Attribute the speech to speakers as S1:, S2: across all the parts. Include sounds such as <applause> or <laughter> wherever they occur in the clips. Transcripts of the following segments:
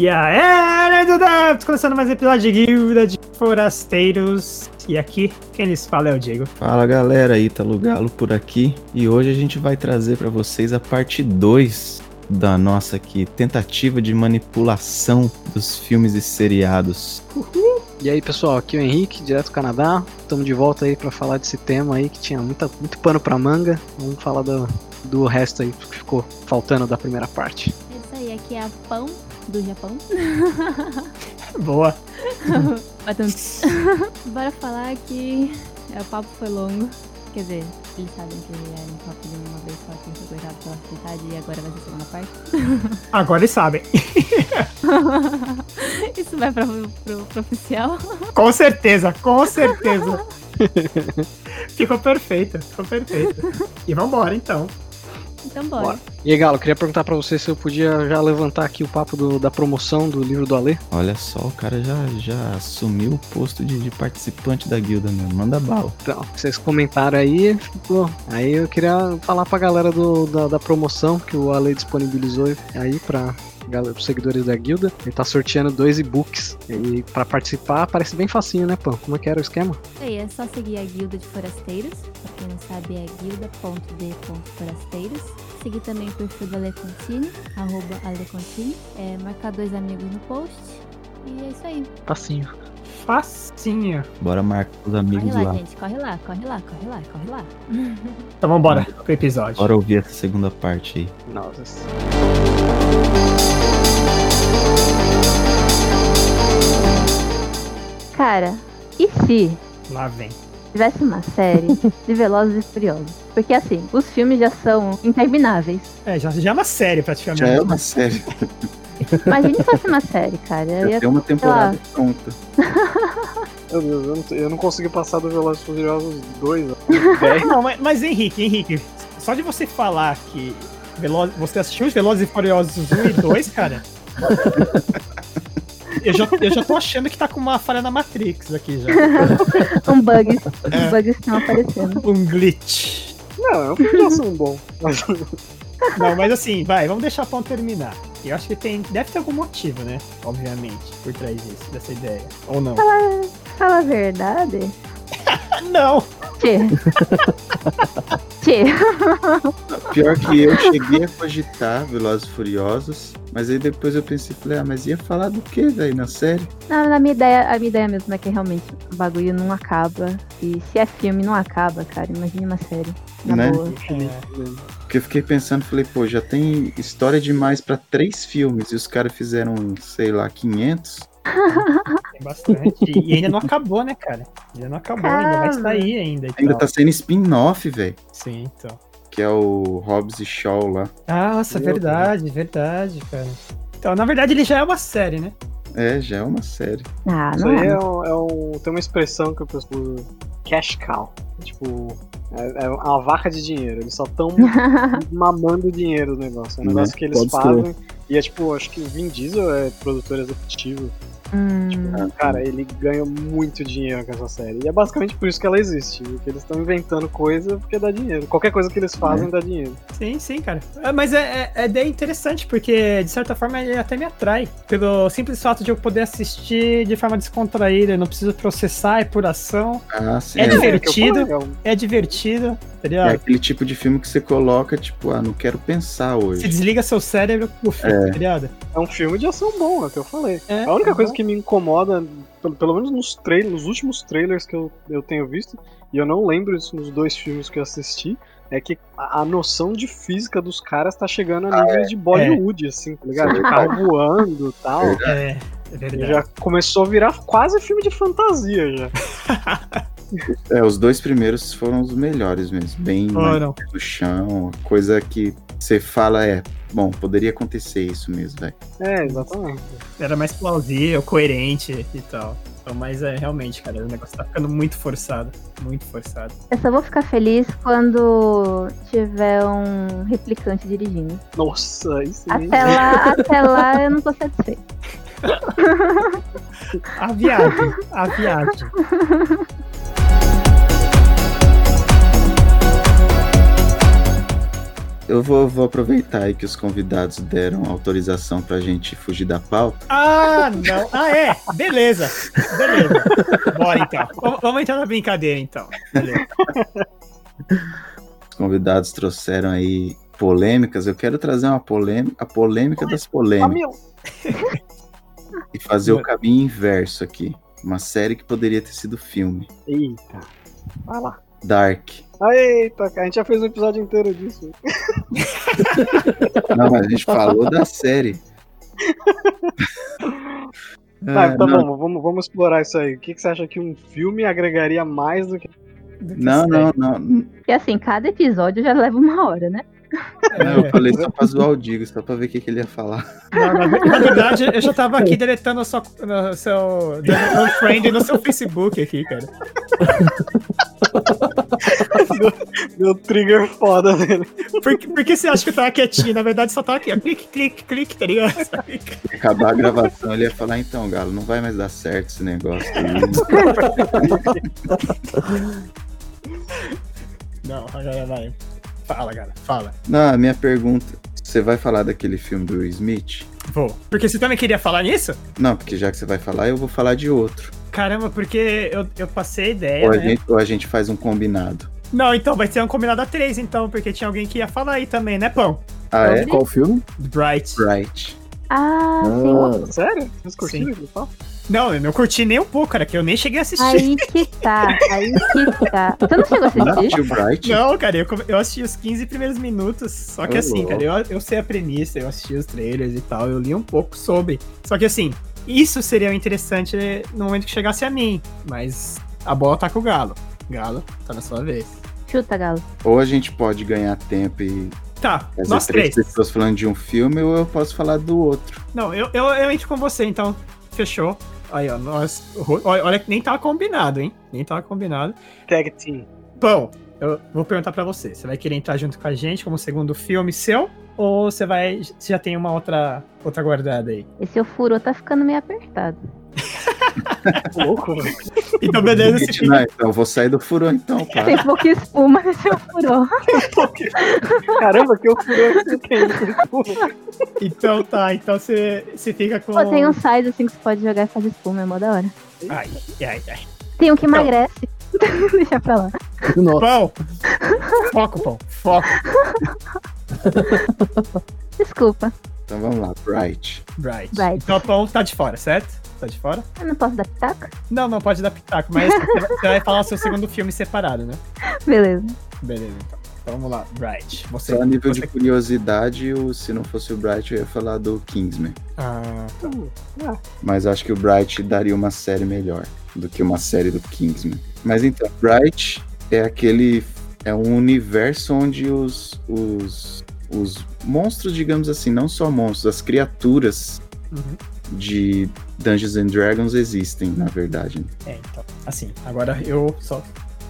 S1: E aí, Duda! Começando mais um episódio de Guilda de Forasteiros. E aqui, quem lhes fala é o Diego.
S2: Fala galera, Ítalo Galo por aqui. E hoje a gente vai trazer para vocês a parte 2 da nossa aqui tentativa de manipulação dos filmes e seriados.
S3: E aí pessoal, aqui é o Henrique, direto do Canadá. Estamos de volta aí para falar desse tema aí que tinha muita, muito pano pra manga. Vamos falar do, do resto aí que ficou faltando da primeira parte.
S4: É isso aí, aqui é a Pão do Japão. <laughs>
S1: Boa. <laughs> <laughs>
S4: Bora falar que é, o papo foi longo. Quer dizer, eles sabem que era um papo de uma vez só que foi cortado pela metade e agora vai ser a segunda parte.
S1: Agora eles sabem.
S4: Isso vai pra, pro, pro oficial.
S1: Com certeza, com certeza. ficou perfeita, ficou perfeita. E vambora então.
S4: Então bora.
S3: Bora. E aí, Galo, queria perguntar pra você se eu podia já levantar aqui o papo do- da promoção do livro do Alê.
S2: Olha só, o cara já, já assumiu o posto de, de participante da guilda mesmo. Manda bala.
S3: Então, vocês comentaram aí, ficou. Aí eu queria falar pra galera do, da, da promoção que o Ale disponibilizou aí pra galera, pros seguidores da guilda. Ele tá sorteando dois e-books. E pra participar parece bem facinho, né, Pão? Como é que era o esquema?
S4: Aí, é só seguir a Guilda de Forasteiros. Pra quem não sabe, é guilda.d.forasteiros. Seguir também o perfil da Alecontine, arroba Alecontine. É, marcar dois amigos no post. E é isso aí.
S3: Facinho.
S1: Facinho.
S2: Bora marcar os
S4: Corre
S2: amigos
S4: lá,
S2: lá.
S4: gente. Corre lá, corre lá, corre lá, corre lá.
S1: Então vambora pro episódio.
S2: Bora ouvir essa segunda parte aí.
S3: Nossa.
S4: Cara, e se
S1: Lá vem.
S4: tivesse uma série de Velozes e Furiosos? Porque assim, os filmes já são intermináveis.
S1: É, já, já é uma série praticamente.
S2: Já é uma série.
S4: Imagine se fosse uma série, cara. Eu
S2: Já
S4: ia
S2: tem uma temporada pronta.
S3: Meu Deus, eu não, eu não consegui passar do Velozes e Furiosos 2. <laughs>
S1: Não, mas, mas Henrique, Henrique, só de você falar que Veloz... você assistiu os Velozes e Furiosos 1 e 2, cara. Eu já, eu já tô achando que tá com uma falha na Matrix aqui já. <laughs>
S4: Um bugs.
S1: É.
S4: Os bugs estão aparecendo.
S1: Um glitch.
S3: Não, é um filme de ação bom. Mas
S1: Não, mas assim, vai, vamos deixar a pão terminar. Eu acho que tem. Deve ter algum motivo, né? Obviamente, por trás disso, dessa ideia. Ou não?
S4: Fala a verdade. <laughs>
S1: Não!
S4: Tchê. Tchê.
S2: Pior que eu cheguei a cogitar Velozes e Furiosos, mas aí depois eu pensei, falei, ah, mas ia falar do que, velho, na série?
S4: Não, na minha ideia, a minha ideia mesmo é que realmente o bagulho não acaba. E se é filme, não acaba, cara. Imagine uma série. Na
S2: Né?
S4: boa.
S2: Porque eu fiquei pensando, falei, pô, já tem história demais pra três filmes e os caras fizeram, sei lá, 500. <laughs>
S1: Tem bastante. E ainda não acabou, né, cara? Ainda não acabou, ainda vai
S4: Cara.
S1: sair ainda. E
S2: Ainda
S1: tal.
S2: tá sendo spin-off, velho.
S1: Sim, então.
S2: Que é o Hobbs e Shaw lá.
S1: Ah, Nossa,
S3: Meu
S1: verdade, verdade, cara. Então, na verdade, ele já é uma série, né?
S2: É, já é uma série.
S4: Ah,
S3: Isso
S4: não
S3: aí
S4: é.
S3: é um, é um- Tem uma expressão que eu pessoal usa. Cash cow. Tipo. É, é uma vaca de dinheiro. Eles só estão <laughs> mamando dinheiro do negócio. É um
S2: Né?
S3: negócio que eles fazem. E é tipo, acho que o Vin Diesel é produtor executivo.
S4: Hum,
S3: Cara, ele ganha muito dinheiro com essa série. E é basicamente por isso que ela existe. Porque eles estão inventando coisa porque dá dinheiro. Qualquer coisa que eles fazem dá dinheiro.
S1: Sim, sim, cara. É, mas é, é, é interessante, porque, de certa forma, ele até me atrai. Pelo simples fato de eu poder assistir de forma descontraída, eu não preciso processar, é por ação.
S2: Ah, sim.
S1: É
S2: É,
S1: divertido.
S3: falei,
S1: É divertido, tá
S2: é aquele tipo de filme que você coloca, tipo, ah, não quero pensar
S1: Você
S2: hoje.
S1: desliga seu cérebro pro filme, tá ligado?
S3: É um filme de ação bom, é o que eu falei.
S1: É,
S3: a única
S1: é
S3: coisa
S1: bom.
S3: que me incomoda, pelo, pelo menos nos trailers, nos últimos trailers que eu, eu tenho visto, e eu não lembro isso nos dois filmes que eu assisti, é que a, a noção de física dos caras tá chegando a nível de Bollywood, assim, tá ligado? De carro voando e tal.
S1: É, é
S3: E
S1: verdade.
S3: já começou a virar quase filme de fantasia já. <laughs>
S2: É, os dois primeiros foram os melhores mesmo. Bem no chão, coisa que você fala é, bom, poderia acontecer isso mesmo, velho.
S3: É, exatamente.
S1: Era mais plausível, coerente e tal. Então, mas é realmente, cara, o negócio tá ficando muito forçado. Muito forçado.
S4: eu só vou ficar feliz quando tiver um replicante dirigindo.
S3: Nossa, isso
S4: Até lá, até lá eu não tô satisfeito. <laughs>
S1: A viagem, a viagem.
S2: Eu vou, vou aproveitar aí que os convidados deram autorização pra gente fugir da pauta.
S1: Ah, não. Ah, é. Beleza. Beleza. Bora então. Vamos, vamos entrar na brincadeira então. Beleza.
S2: Os convidados trouxeram aí polêmicas. Eu quero trazer uma polêmica, a polêmica das polêmicas. E fazer o caminho inverso aqui. Uma série que poderia ter sido filme.
S3: Eita. Vai lá.
S2: Dark.
S3: Eita, a gente já fez um episódio inteiro disso. <laughs>
S2: Não, mas a gente falou da série. <laughs>
S3: Tá, tá
S2: não,
S3: bom, vamos, vamos explorar isso aí. O que, que você acha que um filme agregaria mais do que.
S2: não, não, não.
S4: Porque assim, cada episódio já leva uma hora, né?
S2: Não, eu falei só pra zoar o Digo, só pra ver o que, que ele ia falar.
S1: Não, na, na verdade, eu já tava aqui deletando o seu, no seu um friend no seu Facebook aqui, cara. <laughs>
S3: Deu trigger foda nele.
S1: Por, que- por que você acha que eu tava quietinho? Na verdade, só tava aqui, ó, clique, clique, clique, tá ligado? <laughs>
S2: Acabar a gravação, ele ia falar, então, Galo, não vai mais dar certo esse negócio aí.
S1: Não, agora vai. Fala, cara, fala.
S2: Não, a minha pergunta, você vai falar daquele filme do Will Smith?
S1: Vou. Porque você também queria falar nisso?
S2: Não, porque já que você vai falar, eu vou falar de outro.
S1: Caramba, porque eu, eu passei a ideia,
S2: Ou a,
S1: né?
S2: gente, ou a gente faz um combinado.
S1: Não, então vai ser um combinado a três, então, porque tinha alguém que ia falar aí também, né, Pão?
S2: Ah, é?
S5: Qual filme?
S1: Bright.
S2: Right.
S4: Ah, sim.
S5: Ah,
S3: Sério? Vocês curtiram?
S1: Não, eu não curti nem um pouco, cara, que eu nem cheguei a assistir.
S4: Aí que tá, aí que tá. Você não chegou a
S2: Não
S4: assistir?
S2: Bright?
S1: Não, cara, eu, eu assisti os 15 primeiros minutos. Só que
S2: Ô,
S1: assim, cara, eu, eu sei a premissa, eu assisti os trailers e tal, eu li um pouco sobre. Só que assim, isso seria interessante no momento que chegasse a mim. Mas a bola tá com o Galo. Galo, tá na sua vez.
S4: Chuta, Galo.
S2: Ou a gente pode ganhar tempo e
S1: Tá,
S2: fazer
S1: nós
S2: três
S1: três.
S2: pessoas falando de um filme, ou eu posso falar do outro.
S1: Não, eu, eu, eu entro com você, então. Fechou. Aí, ó, nós. Olha, que nem tava combinado, hein? Nem tava combinado.
S3: Tag Team.
S1: Pão, eu vou perguntar pra você. Você vai querer entrar junto com a gente como segundo filme seu? Ou você vai. Você já tem uma outra, outra guardada aí?
S4: Esse seu furô tá ficando meio apertado. <laughs> <laughs>
S3: Louco, velho.
S1: Então, beleza,
S2: não, então eu vou sair do furão então, pá.
S4: Tem pouca espuma nesse seu furô. <laughs>
S3: Caramba, que eu aqui, quem?
S1: Então tá, então você, você fica com.
S4: Pô, tem um size assim que você pode jogar e fazer espuma, é mó da hora.
S1: Ai, ai, ai.
S4: Tem um que emagrece. <laughs> Deixa pra lá.
S5: nossa.
S1: Pão! Foco, pão. Foco.
S4: Desculpa,
S2: Então vamos lá, Bright.
S1: Bright.
S4: Bright.
S1: Então o pão tá de fora, certo? Tá de fora?
S4: eu não posso dar pitaco?
S1: Não, não, pode dar pitaco, mas você vai falar o seu segundo filme separado, né?
S4: Beleza.
S1: Beleza, então. Então vamos lá, Bright. Você.
S2: Só a nível
S1: você...
S2: de curiosidade, o, se não fosse o Bright, eu ia falar do Kingsman.
S1: Ah,
S2: Mas acho que o Bright daria uma série melhor do que uma série do Kingsman. Mas então, Bright é aquele. É um universo onde os, os, os monstros, digamos assim, não só monstros, as criaturas
S1: uhum.
S2: De Dungeons and Dragons existem, na verdade.
S1: É, então. Assim, agora eu só.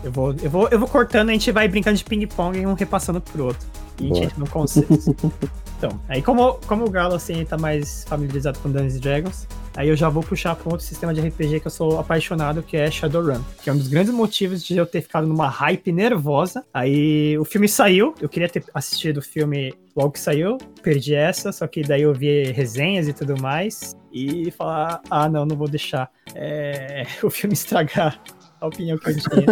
S1: Eu vou, eu vou, eu vou cortando, a gente vai brincando de ping-pong e um repassando pro outro. E a gente entra no consenso. <laughs> então, aí como, como o Galo assim tá mais familiarizado com Dungeons Dragons, aí eu já vou puxar para um outro sistema de RPG que eu sou apaixonado, que é Shadowrun. Que é um dos grandes motivos de eu ter ficado numa hype nervosa. Aí o filme saiu, eu queria ter assistido o filme logo que saiu, perdi essa, só que daí eu vi resenhas e tudo mais. E falar, ah não, não vou deixar é, <laughs> o filme estragar a opinião que eu tinha.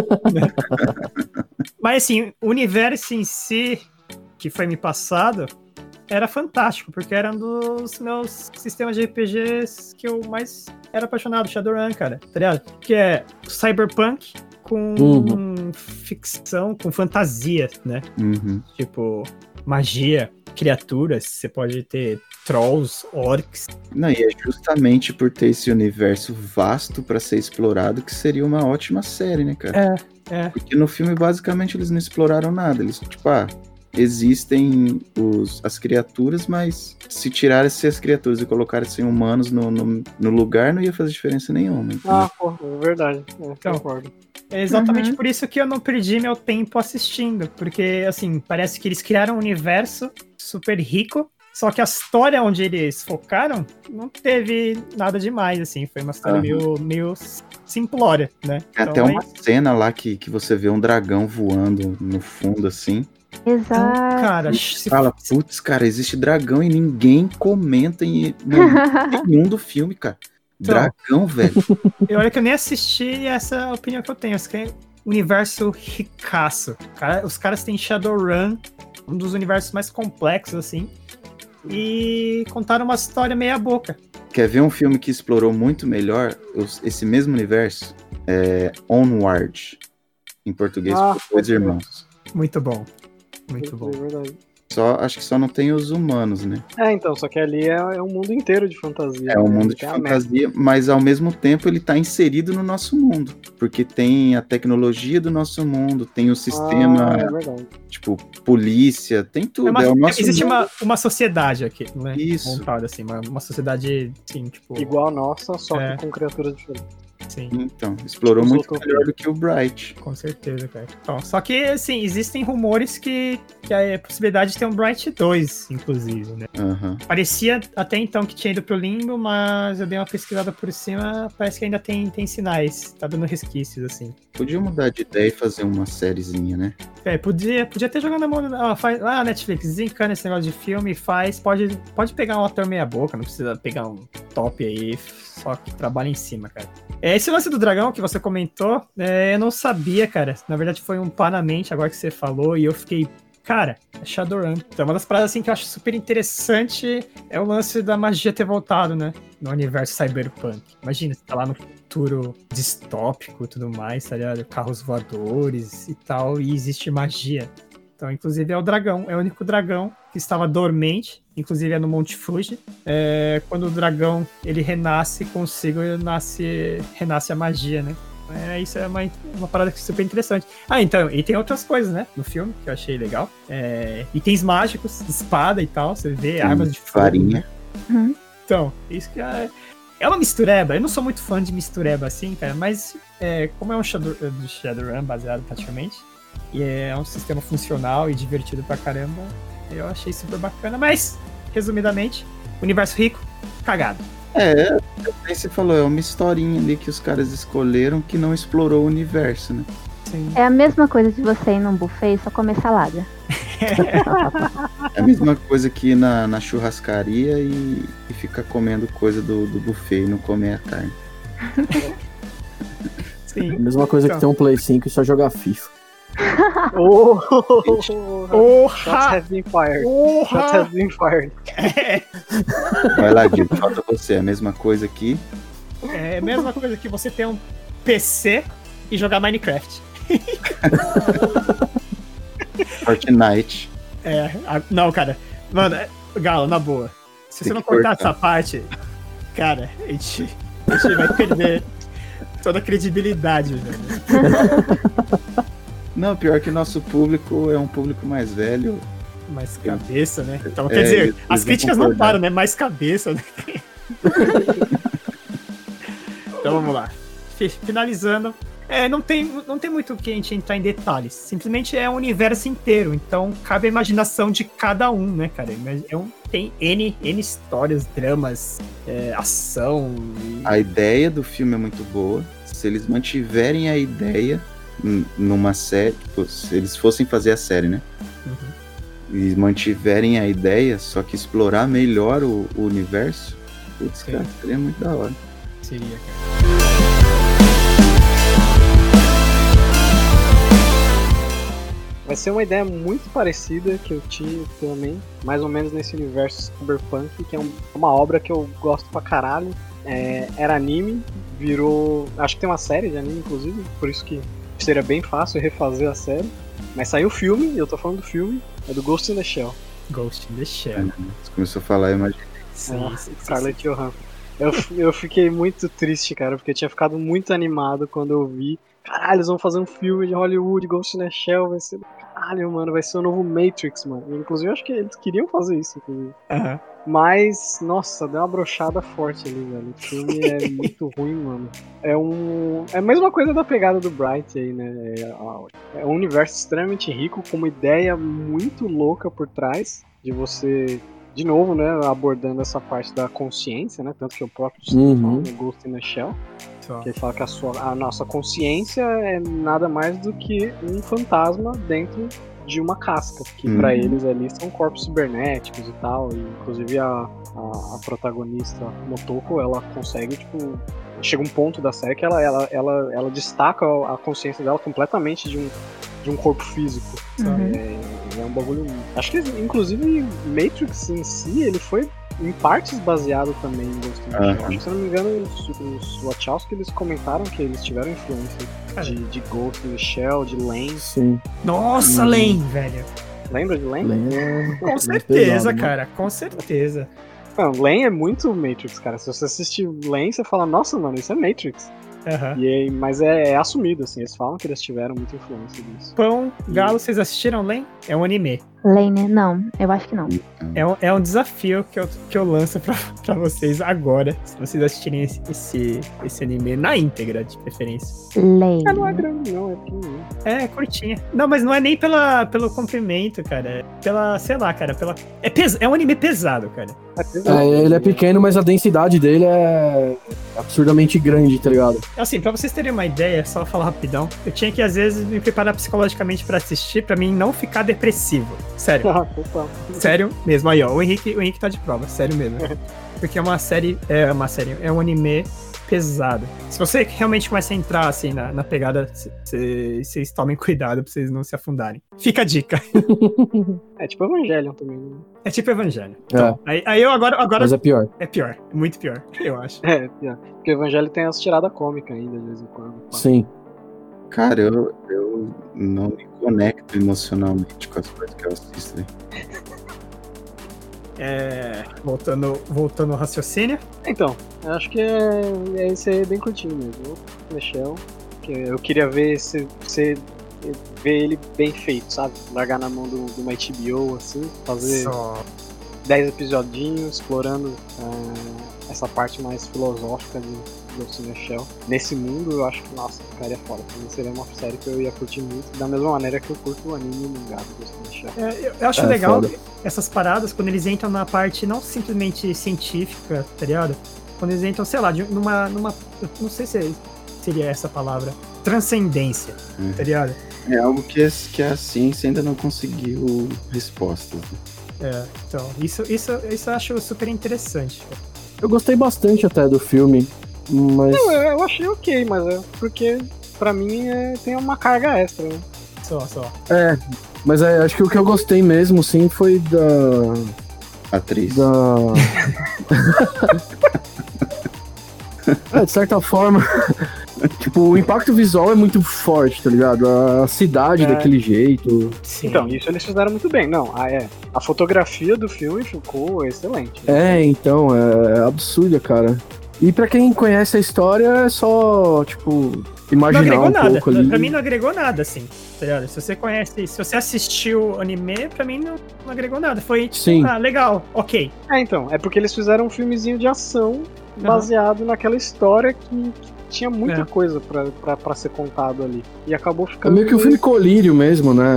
S1: <laughs> Mas assim, o universo em si que foi me passado era fantástico, porque era um dos meus sistemas de RPGs que eu mais era apaixonado, Shadowrun, cara, tá ligado? Que é cyberpunk com
S5: Uhum.
S1: ficção, com fantasia, né?
S2: Uhum.
S1: Tipo, magia, criaturas, você pode ter trolls, orcs.
S2: Não, e é justamente por ter esse universo vasto pra ser explorado que seria uma ótima série, né, cara?
S1: É, é.
S2: Porque no filme, basicamente, eles não exploraram nada. Eles, tipo, ah, existem os, as criaturas, mas se tirassem as criaturas e colocassem humanos no, no, no lugar, não ia fazer diferença nenhuma. entendeu?
S3: Ah, pô, é verdade. É,
S1: Então.
S3: concordo.
S1: É exatamente
S4: Uhum.
S1: por isso que eu não perdi meu tempo assistindo. Porque, assim, parece que eles criaram um universo super rico. Só que a história onde eles focaram não teve nada demais, assim. Foi uma história
S2: Aham.
S1: meio, meio simplória, né?
S2: Tem até
S1: Então,
S2: uma cena lá que, que você vê um dragão voando no fundo, assim.
S4: Exato.
S1: Cara, se
S2: Fala, putz, cara, existe dragão e ninguém comenta em <laughs> nenhum do filme, cara.
S1: Então.
S2: Dragão, velho. <laughs>
S1: Eu olha que eu nem assisti e essa é a opinião que eu tenho. Isso que é universo ricaço. Cara, os caras têm Shadowrun, um dos universos mais complexos, assim. E contaram uma história meia boca.
S2: Quer ver um filme que explorou muito melhor os- esse mesmo universo? É Onward. Em português,
S3: Ah,
S2: Dois. Irmãos.
S1: Muito bom. Muito bom.
S3: É verdade.
S2: Só, acho que só não tem os humanos, né?
S3: É, então, só que ali é, é um mundo inteiro de fantasia.
S2: É um
S3: né?
S2: mundo de fantasia, mas ao mesmo tempo ele tá inserido no nosso mundo. Porque tem a tecnologia do nosso mundo, tem o sistema,
S3: Ah, é verdade.
S2: tipo, polícia, tem tudo.
S1: É uma-
S2: é o nosso
S1: existe
S2: mundo.
S1: uma, uma sociedade aqui, não é?
S2: Isso.
S1: Montada assim, uma, uma sociedade, assim, tipo.
S3: Igual a nossa, só
S1: É.
S3: que com criaturas diferentes.
S1: Sim,
S2: Então, explorou
S3: Tipo,
S2: muito melhor do que o Bright.
S1: com certeza, cara. Então, só que, assim, existem rumores que, que a possibilidade de ter um Bright 2, inclusive, né?
S2: Aham.
S1: Parecia até então que tinha ido pro limbo, mas eu dei uma pesquisada por cima, parece que ainda tem, tem sinais, tá dando resquícios, assim.
S2: Podia mudar de ideia e fazer uma sériezinha, né?
S1: É, podia, podia ter jogado na mão. Ah, faz, ah, Netflix, desencana esse negócio de filme, faz. Pode, pode pegar um ator meia-boca, não precisa pegar um top aí, só que trabalha em cima, cara. É, esse lance do dragão que você comentou, é, eu não sabia, cara. Na verdade, foi um pá na mente agora que você falou, e eu fiquei. Cara, é Shadowrun. Então, uma das paradas assim que eu acho super interessante é o lance da magia ter voltado, né? No universo cyberpunk. Imagina, você tá lá no futuro distópico e tudo mais, tá ligado? Carros voadores e tal, e existe magia. Então, inclusive, é o dragão. É o único dragão que estava dormente. Inclusive, é no Monte Fuji. É, quando o dragão, ele renasce consigo, ele nasce, renasce a magia, né? É, isso é uma, uma parada que é super interessante. Ah, então, e tem outras coisas, né? No filme, que eu achei legal. É, itens mágicos, espada e tal. Você vê
S2: Tem
S1: armas de fogo.
S2: farinha.
S1: né? Então, isso que é... É uma mistureba. Eu não sou muito fã de mistureba assim, cara, mas é, como é um Shadow, do Shadowrun baseado praticamente, e é um sistema funcional e divertido pra caramba, eu achei super bacana. Mas, resumidamente, universo rico, cagado.
S2: É, aí você falou, é uma historinha ali que os caras escolheram que não explorou o universo, né?
S1: Sim.
S4: É a mesma coisa de você ir num buffet e só comer salada.
S2: É a mesma coisa que ir na, na churrascaria e, e ficar comendo coisa do, do buffet e não comer a carne.
S1: Sim.
S5: Mesma coisa
S1: Então.
S5: que ter um Play 5 e só jogar FIFA.
S3: Oh, <laughs> Shots
S1: Porra!
S3: have been fired. Shots
S1: Porra!
S3: have been fired. <laughs>
S2: Vai lá, Diego, falta você. É a mesma coisa aqui.
S1: É a mesma coisa que você ter um PC e jogar Minecraft. <laughs>
S2: Fortnite.
S1: É, a- não, cara. Mano, é- Galo, na boa. Se
S2: Tem
S1: você não cortar
S2: cortar.
S1: essa parte, cara, a gente, a gente vai perder toda a credibilidade, velho.
S2: Não, pior que nosso público é um público mais velho.
S1: Mais cabeça, né? Então,
S2: É,
S1: quer dizer,
S2: eles-
S1: as críticas não param, né? Mais cabeça, né? <laughs> então vamos lá. Fi- Finalizando. É, não tem, não tem muito o que a gente entrar em detalhes. Simplesmente é um universo inteiro. Então cabe a imaginação de cada um, né, cara? É um, tem N, N histórias, dramas, é, ação. e-
S2: A ideia do filme é muito boa. Se eles mantiverem a ideia numa série, tipo, se eles fossem fazer a série, né?
S1: Uhum.
S2: E mantiverem a ideia, só que explorar melhor o, o universo, putz,
S1: Sim.
S2: cara, seria muito da hora.
S1: Seria, cara.
S3: Vai ser uma ideia muito parecida que eu tive também, mais ou menos nesse universo cyberpunk, que é um- uma obra que eu gosto pra caralho. É, era anime, virou. Acho que tem uma série de anime, inclusive, por isso que seria bem fácil refazer a série. Mas saiu o filme, e eu tô falando do filme, é do Ghost in the Shell.
S1: Ghost in the Shell.
S2: Você começou a falar, eu imaginei.
S1: Sim,
S3: Ah,
S1: sim, sim, sim.
S3: Scarlett Johansson. Eu, eu fiquei muito triste, cara, porque eu tinha ficado muito animado quando eu vi. Caralho, eles vão fazer um filme de Hollywood, Ghost in the Shell, vai ser. Caralho, mano, vai ser o novo Matrix, mano. Inclusive, eu acho que eles queriam fazer isso, inclusive.
S1: Aham.
S3: Mas, nossa, deu uma brochada forte ali, velho. O filme é <laughs> muito ruim, mano. É um. É a mesma coisa da pegada do Bright aí, né? É, é um universo extremamente rico, com uma ideia muito louca por trás de você. De novo, né? Abordando essa parte da consciência, né? Tanto que o próprio
S5: Uhum.
S3: fala Ghost in the Shell.
S1: Só.
S3: Que ele fala que a, sua, a nossa consciência é nada mais do que um fantasma dentro de uma casca, que
S2: Uhum.
S3: pra eles ali são corpos cibernéticos e tal. E inclusive a, a, a protagonista Motoko, ela consegue, tipo. Chega um ponto da série que ela, ela, ela, ela destaca a consciência dela completamente de um, de um corpo físico. sabe?
S4: Uhum.
S3: É, é um bagulho. Acho que, inclusive, Matrix em si, ele foi em partes baseado também em Ghost in the Shell. Acho que, se eu não me engano, os, os Wachowski eles comentaram que eles tiveram influência
S1: Cara.
S3: de, de Ghost in the Shell, de Lens.
S5: Sim.
S1: Nossa,
S5: Hum.
S1: Len, velho.
S3: Lembra de Len?
S5: Lembra?
S1: Com
S5: Bem
S1: certeza,
S5: pesado, né?
S1: cara. Com certeza.
S3: Não, Len é muito Matrix, cara. Se você assistir Len, você fala, nossa, mano, isso é Matrix.
S1: Aham.
S3: E aí, mas é, é assumido, assim, eles falam que eles tiveram muita influência disso.
S1: Pão, Galo, vocês assistiram Len? É um anime.
S4: Lane, não, eu acho que não.
S1: É um, é um desafio que eu, que eu lanço pra, <laughs> pra vocês agora. Se vocês assistirem esse, esse, esse anime na íntegra, de preferência.
S4: Lane.
S3: É, não é grande, não, é pequenininho.
S1: É, curtinha. Não, mas não é nem pela, pelo comprimento, cara. É pela, sei lá, cara. Pela... É, pes... é um anime pesado, cara.
S3: É, pesado.
S5: É, ele é pequeno, mas a densidade dele é absurdamente grande, tá ligado?
S1: Assim, pra vocês terem uma ideia, só falar rapidão. Eu tinha que, às vezes, me preparar psicologicamente pra assistir, pra mim não ficar depressivo. Sério. <laughs>
S3: Ah.
S1: Sério mesmo. Aí, ó. O Henrique, o Henrique tá de prova. Sério mesmo. Porque é uma série. É uma série. É um anime pesado. Se você realmente começa a entrar assim na, na pegada, vocês tomem cuidado pra vocês não se afundarem. Fica a dica. <laughs>
S3: É tipo Evangelion também. né?
S1: É tipo Evangelho.
S5: É,
S1: Aí, aí eu agora, agora
S5: mas é pior.
S1: é pior. É muito pior, <laughs> eu acho.
S3: É, é. Porque Evangelho tem as tiradas cômicas ainda, de vez em quando.
S5: Sim.
S2: Cara, eu, eu não me conecto emocionalmente com as coisas que eu assisto. né?
S1: É, voltando, voltando ao raciocínio.
S3: Então, eu acho que é, é esse aí bem curtinho mesmo. Que eu queria ver se, se ver ele bem feito, sabe? Largar na mão do, de uma HBO, assim, fazer
S1: Só.
S3: 10 episodinhos explorando ah, essa parte mais filosófica de Ghost in the Shell. Nesse mundo, eu acho que, nossa, ficaria foda. Mim seria uma série que eu ia curtir muito, da mesma maneira que eu curto o anime e o mangá do Ghost in the Shell.
S1: É, eu, eu acho
S5: É,
S1: legal
S5: foda.
S1: essas paradas quando eles entram na parte não simplesmente científica, tá ligado? Quando eles entram, sei lá, de- numa. numa não sei se seria essa a palavra. Transcendência,
S2: Uhum.
S1: tá ligado?
S2: É algo que, as- que a ciência ainda não conseguiu respostas. né?
S1: É, então, isso, isso, isso eu acho super interessante.
S5: Eu gostei bastante até do filme, mas.
S3: Eu, eu achei ok, mas é porque pra mim é, tem uma carga extra, né?
S1: Só, só.
S5: É, mas é, acho que o que eu gostei mesmo, sim, foi da.
S2: Atriz.
S5: da. <laughs> é, de certa forma. <laughs> tipo, o impacto visual é muito forte, tá ligado? A cidade
S3: É.
S5: daquele jeito.
S1: Sim.
S3: Então, isso eles fizeram muito bem. Não, a, é, a fotografia do filme ficou excelente.
S5: É, então, é absurda, cara. E pra quem conhece a história, é só, tipo,
S1: não
S5: imaginar
S1: agregou
S5: um
S1: nada.
S5: pouco ali.
S1: Pra mim não agregou nada, assim. Tá? Se você conhece, se você assistiu o anime, pra mim não, não agregou nada. Foi tipo,
S5: Sim.
S1: ah, legal, ok.
S3: É, então, é porque eles fizeram um filmezinho de ação baseado naquela história que, que tinha muita
S1: É.
S3: coisa pra ser contado ali. E acabou
S5: É
S3: ficando.
S5: meio que o filme colírio mesmo, né?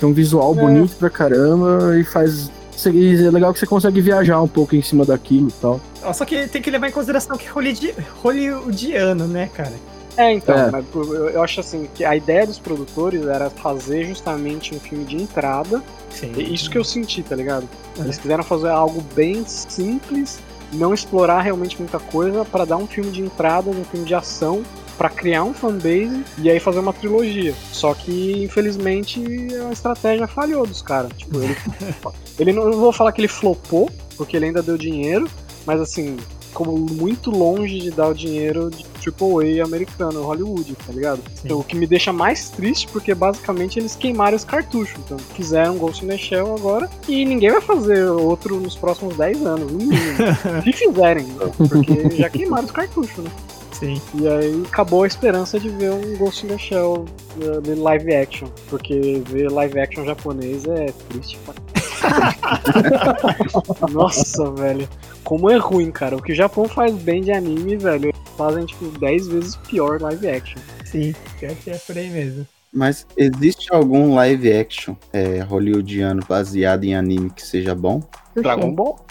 S5: Tem um visual
S3: É.
S5: bonito pra caramba e faz. E É legal que você consegue viajar um pouco em cima daquilo e tal.
S1: Só que tem que levar em consideração que é hollywoodi- hollywoodiano, né, cara?
S3: É, então,
S5: É.
S3: mas eu, acho assim que a ideia dos produtores era fazer justamente um filme de entrada.
S1: Sim.
S3: É isso que eu senti, tá ligado?
S1: É.
S3: Eles quiseram fazer algo bem simples, não explorar realmente muita coisa, pra dar um filme de entrada, um filme de ação, pra criar um fanbase e aí fazer uma trilogia. Só que, infelizmente, a estratégia falhou dos caras. Tipo, ele, <laughs> ele não, não vou falar que ele flopou, porque ele ainda deu dinheiro, mas assim, como muito longe de dar o dinheiro de AAA americano, Hollywood, tá ligado? Então, o que me deixa mais triste, porque basicamente eles queimaram os cartuchos. Então, fizeram Ghost in the Shell agora e ninguém vai fazer outro nos próximos 10 anos, no mínimo. <laughs> Se fizerem, porque já queimaram os cartuchos, né?
S1: Sim.
S3: E aí acabou a esperança de ver um Ghost in the Shell uh, de live action. Porque ver live action japonês é triste pra <laughs> Nossa, velho. Como é ruim, cara. O que o Japão faz bem de anime, velho, fazem tipo 10 vezes pior live action.
S1: Sim, pior que é por aí mesmo.
S2: Mas existe algum live action é, hollywoodiano baseado em anime que seja bom?
S3: Dragon Ball?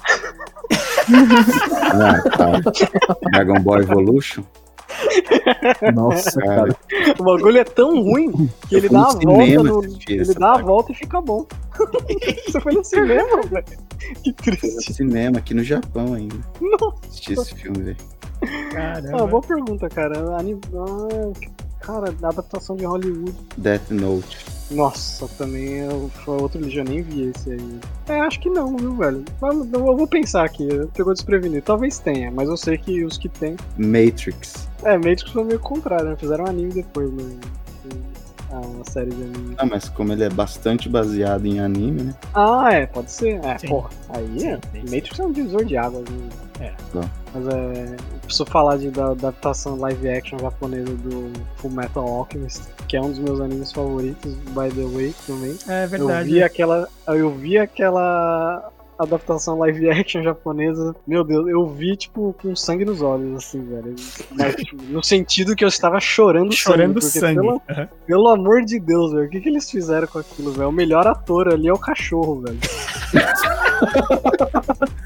S2: Ah, tá. Dragon Ball Evolution?
S5: Nossa,
S2: Cara.
S3: O bagulho é tão ruim que
S2: Eu
S3: ele dá a volta no. Ele
S2: essa
S3: dá a volta e fica bom. <laughs> Você foi no cinema, velho? Que
S2: Foi no
S3: triste.
S2: cinema aqui no Japão ainda.
S3: Nossa.
S2: Assisti esse filme, velho.
S1: Caramba.
S3: Ah, boa pergunta, cara. Ah, cara, adaptação de Hollywood.
S2: Death Note.
S3: Nossa, também é- foi outro lixo, eu nem vi esse aí. É, acho que não, viu, velho? Mas Eu vou pensar aqui, pegou desprevenido. Talvez tenha, mas eu sei que os que tem.
S2: Matrix.
S3: É, Matrix foi meio contrário, né? Fizeram um anime depois, né? Ah, uma série de anime.
S2: Ah, mas como ele é bastante baseado em anime, né?
S3: Ah, é, pode ser. É,
S1: Sim.
S3: porra. Aí
S1: Sim,
S3: é.
S1: sim, sim.
S3: Matrix é um divisor de águas. Né?
S1: É.
S2: Bom.
S3: Mas é. Preciso falar de, da adaptação live action japonesa do Full Metal Alchemist, que é um dos meus animes favoritos, by the way, também.
S1: É
S3: Eu
S1: verdade.
S3: vi aquela. Eu vi aquela adaptação live <laughs> action japonesa. Meu Deus, eu vi, tipo, com sangue nos olhos, assim, velho. Mas, tipo, no sentido que eu estava chorando,
S1: Chorando
S3: sangue. porque,
S1: sangue.
S3: Pelo,
S1: Aham.
S3: pelo amor de Deus, velho. O que, que eles fizeram com aquilo, velho? O melhor ator ali é o cachorro, velho. <laughs>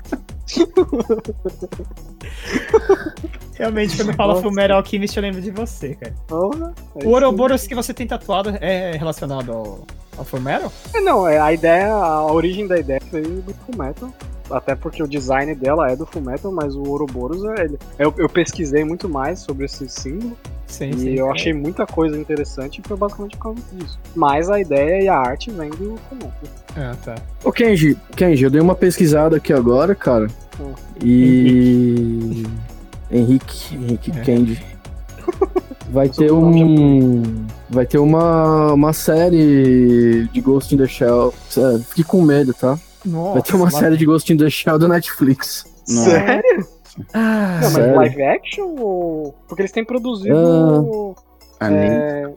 S3: <laughs>
S1: Realmente, quando fala. Fullmetal Alchemist, eu lembro de você, cara.
S3: Porra, é
S1: O Ouroboros que você tem tatuado é relacionado ao, ao Fullmetal?
S3: É, não, é, a ideia, a origem da ideia veio do Fullmetal. Até porque o design dela é do Fullmetal, mas o Ouroboros é ele. Eu, eu pesquisei muito mais sobre esse símbolo
S1: Sim,
S3: e
S1: sim.
S3: eu
S1: é.
S3: achei muita coisa interessante e foi basicamente por causa disso. Mas a ideia e a arte vem do Fullmetal.
S1: Ah, tá.
S5: Ô, Kenji, Kenji, eu dei uma pesquisada aqui agora, cara.
S3: Hum.
S5: E. Henrique, Henrique
S1: É.
S5: Kenji. Vai ter um. Vai ter uma, uma série de Ghost in the Shell. Fique com medo, tá?
S1: Nossa.
S5: Vai ter uma série de Ghost in the Shell da Netflix.
S2: Não.
S3: Sério?
S1: Ah,
S3: Não, mas
S5: Sério?
S3: live action ou. Porque eles têm produzido.
S2: Anime.
S3: é,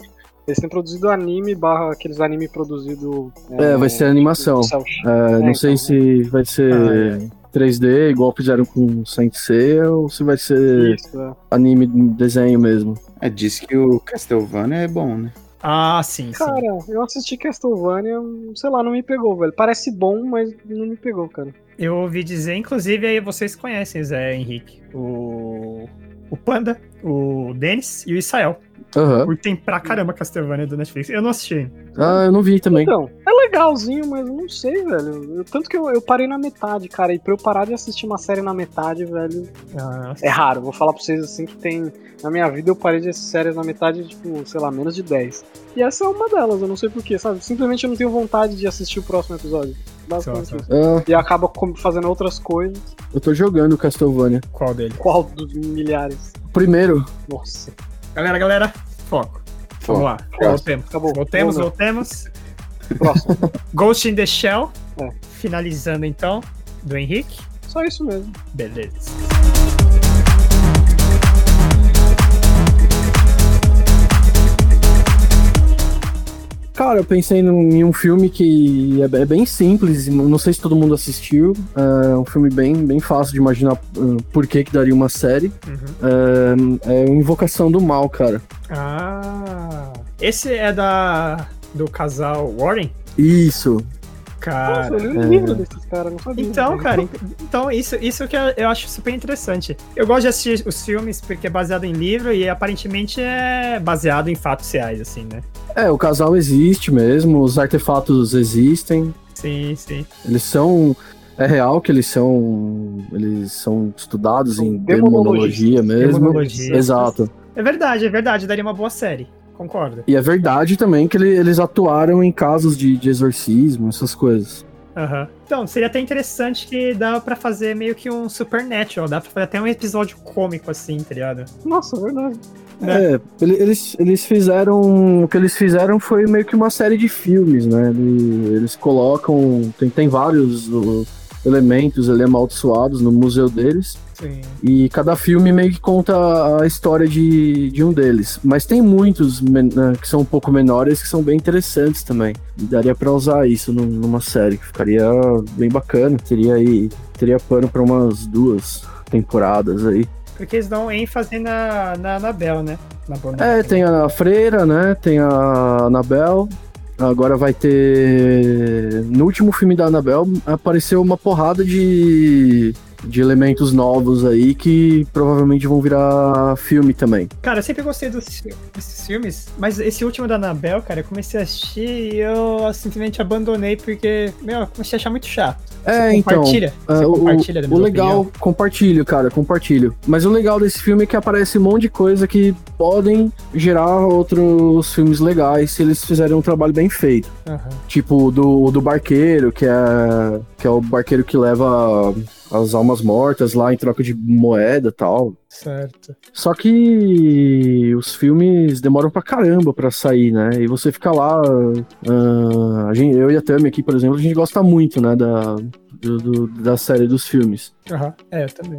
S3: Eles têm produzido anime barra aqueles anime produzido.
S5: É, vai ser animação. É, não
S3: É,
S5: sei
S3: então.
S5: se vai ser 3D, igual fizeram com Saint Seiya, ou se vai ser
S3: Isso, é.
S5: anime desenho mesmo.
S2: É, diz que o Castlevania é bom, né?
S1: Ah, sim, sim.
S3: Cara, eu assisti Castlevania, sei lá, não me pegou, velho. Parece bom, mas não me pegou, cara.
S1: Eu ouvi dizer, inclusive, aí vocês conhecem, Zé Henrique. O. O Panda, o Denis e o Israel.
S5: Aham.
S1: Curtem pra caramba Castlevania do Netflix. Eu não assisti.
S5: Ah, eu não vi também.
S3: Então, é legalzinho, mas eu não sei, velho. Eu- tanto que eu, eu parei na metade, cara. E pra eu parar de assistir uma série na metade, velho,
S1: Ah,
S3: é raro. Vou falar pra vocês assim que tem. Na minha vida eu parei de assistir séries na metade, tipo, sei lá, menos de 10. E essa é uma delas, eu não sei porquê, sabe? Simplesmente eu não tenho vontade de assistir o próximo episódio. Basicamente isso.
S5: Ah,
S3: E acaba fazendo outras coisas.
S5: eu tô jogando Castlevania.
S1: qual dele?
S3: Qual dos milhares?
S5: Primeiro,
S3: Nossa.
S1: Galera, galera, foco. Vamos lá. Voltemos.
S3: Acabou.
S1: Voltemos,
S3: Não, não.
S1: voltemos.
S3: Próximo. <laughs>
S1: Ghost in the Shell.
S3: É.
S1: Finalizando então, do Henrique.
S3: Só isso mesmo.
S1: Beleza.
S5: Cara, eu pensei num- em um filme que é, é bem simples, não sei se todo mundo assistiu. É um filme bem, bem fácil de imaginar uh, por que, que daria uma série.
S1: Uhum.
S5: É, é Invocação do Mal, cara.
S1: Ah. Esse é da. do casal Warren?
S5: Isso.
S1: Cara.
S3: Nossa, eu li
S5: é.
S3: o livro desses caras, não sabia.
S1: Então, cara, então isso, isso que eu, acho super interessante. Eu gosto de assistir os filmes porque é baseado em livro e aparentemente é baseado em fatos reais, assim, né?
S5: É, o casal existe mesmo, os artefatos existem,
S1: Sim, sim.
S5: eles são. É real que eles são. Eles são estudados
S3: São
S5: em demonologia mesmo.
S1: Demonologia.
S5: Exato.
S1: É verdade, é verdade, daria uma boa série. Concordo.
S5: E é verdade também que ele- eles atuaram em casos de, de exorcismo, essas coisas.
S1: Aham. Então, seria até interessante que dá pra fazer meio que um Supernatural, dá pra fazer até um episódio cômico assim, tá ligado?
S3: Nossa, é verdade.
S1: Né?
S5: É, ele- eles, eles fizeram. O que eles fizeram foi meio que uma série de filmes, né? Ele- eles colocam. Tem, tem vários uh, elementos ali amaldiçoados no museu deles.
S1: Sim.
S5: E cada filme meio que conta a história de, de um deles. Mas tem muitos né, que são um pouco menores que são bem interessantes também. E daria pra usar isso num- numa série, que ficaria bem bacana. Teria aí. Teria pano pra umas duas temporadas aí.
S1: Porque eles dão ênfase na, na Anabel, né? Na boneca.
S5: É, tem a Freira, né? Tem a Anabel. Agora vai ter. No último filme da Anabel apareceu uma porrada de. De elementos novos aí que provavelmente vão virar filme também.
S1: Cara, eu sempre gostei dos, desses filmes, mas esse último da Anabel, cara, eu comecei a assistir e eu simplesmente abandonei porque, meu, eu comecei a achar muito chato.
S5: É, então.
S1: compartilha? Você
S5: o,
S1: compartilha
S5: o legal,
S1: opinião?
S5: compartilho, cara, compartilho. Mas o legal desse filme é que aparece um monte de coisa que podem gerar outros filmes legais se eles fizerem um trabalho bem feito.
S1: Aham.
S5: Tipo, do, do barqueiro, que é, que é o barqueiro que leva as almas mortas lá em troca de moeda e tal.
S1: Certo.
S5: Só que os filmes demoram pra caramba pra sair, né? E você fica lá. ah, a gente, eu e a Tami aqui, por exemplo, a gente gosta muito, né? Da, do- do- da série dos filmes.
S1: Aham. É, também.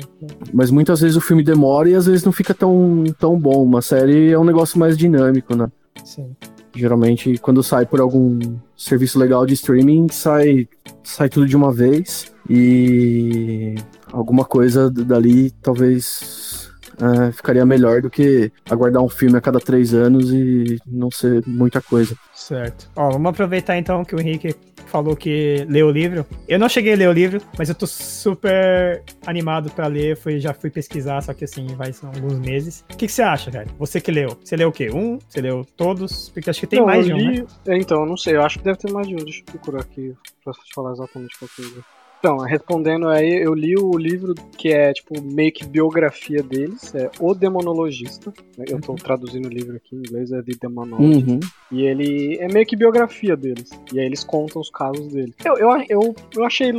S5: Mas muitas vezes o filme demora e às vezes não fica tão, tão bom. Uma série é um negócio mais dinâmico, né?
S1: Sim.
S5: Geralmente, quando sai por algum serviço legal de streaming, sai, sai tudo de uma vez. E alguma coisa dali talvez é, ficaria melhor do que aguardar um filme a cada três anos e não ser muita coisa.
S1: Certo. Ó, vamos aproveitar então que o Henrique falou que leu o livro. Eu não cheguei a ler o livro, mas eu tô super animado pra ler. Fui, já fui pesquisar, só que assim, vai ser alguns meses. O que, que você acha, velho? Você que leu. Você leu o quê? Um? Você leu todos? Porque acho que tem
S3: Não,
S1: mais de um, né?
S3: li... é, Então, eu não sei, eu acho que deve ter mais de um. Deixa eu procurar aqui pra te falar exatamente qual que é. Então, respondendo aí, eu li o livro que é, tipo, meio que biografia deles, é O Demonologista. né? Eu tô traduzindo o livro aqui em inglês, é The Demonologist.
S5: Uhum.
S3: E ele é meio que biografia deles. E aí eles contam os casos deles. Eu, eu, eu, eu achei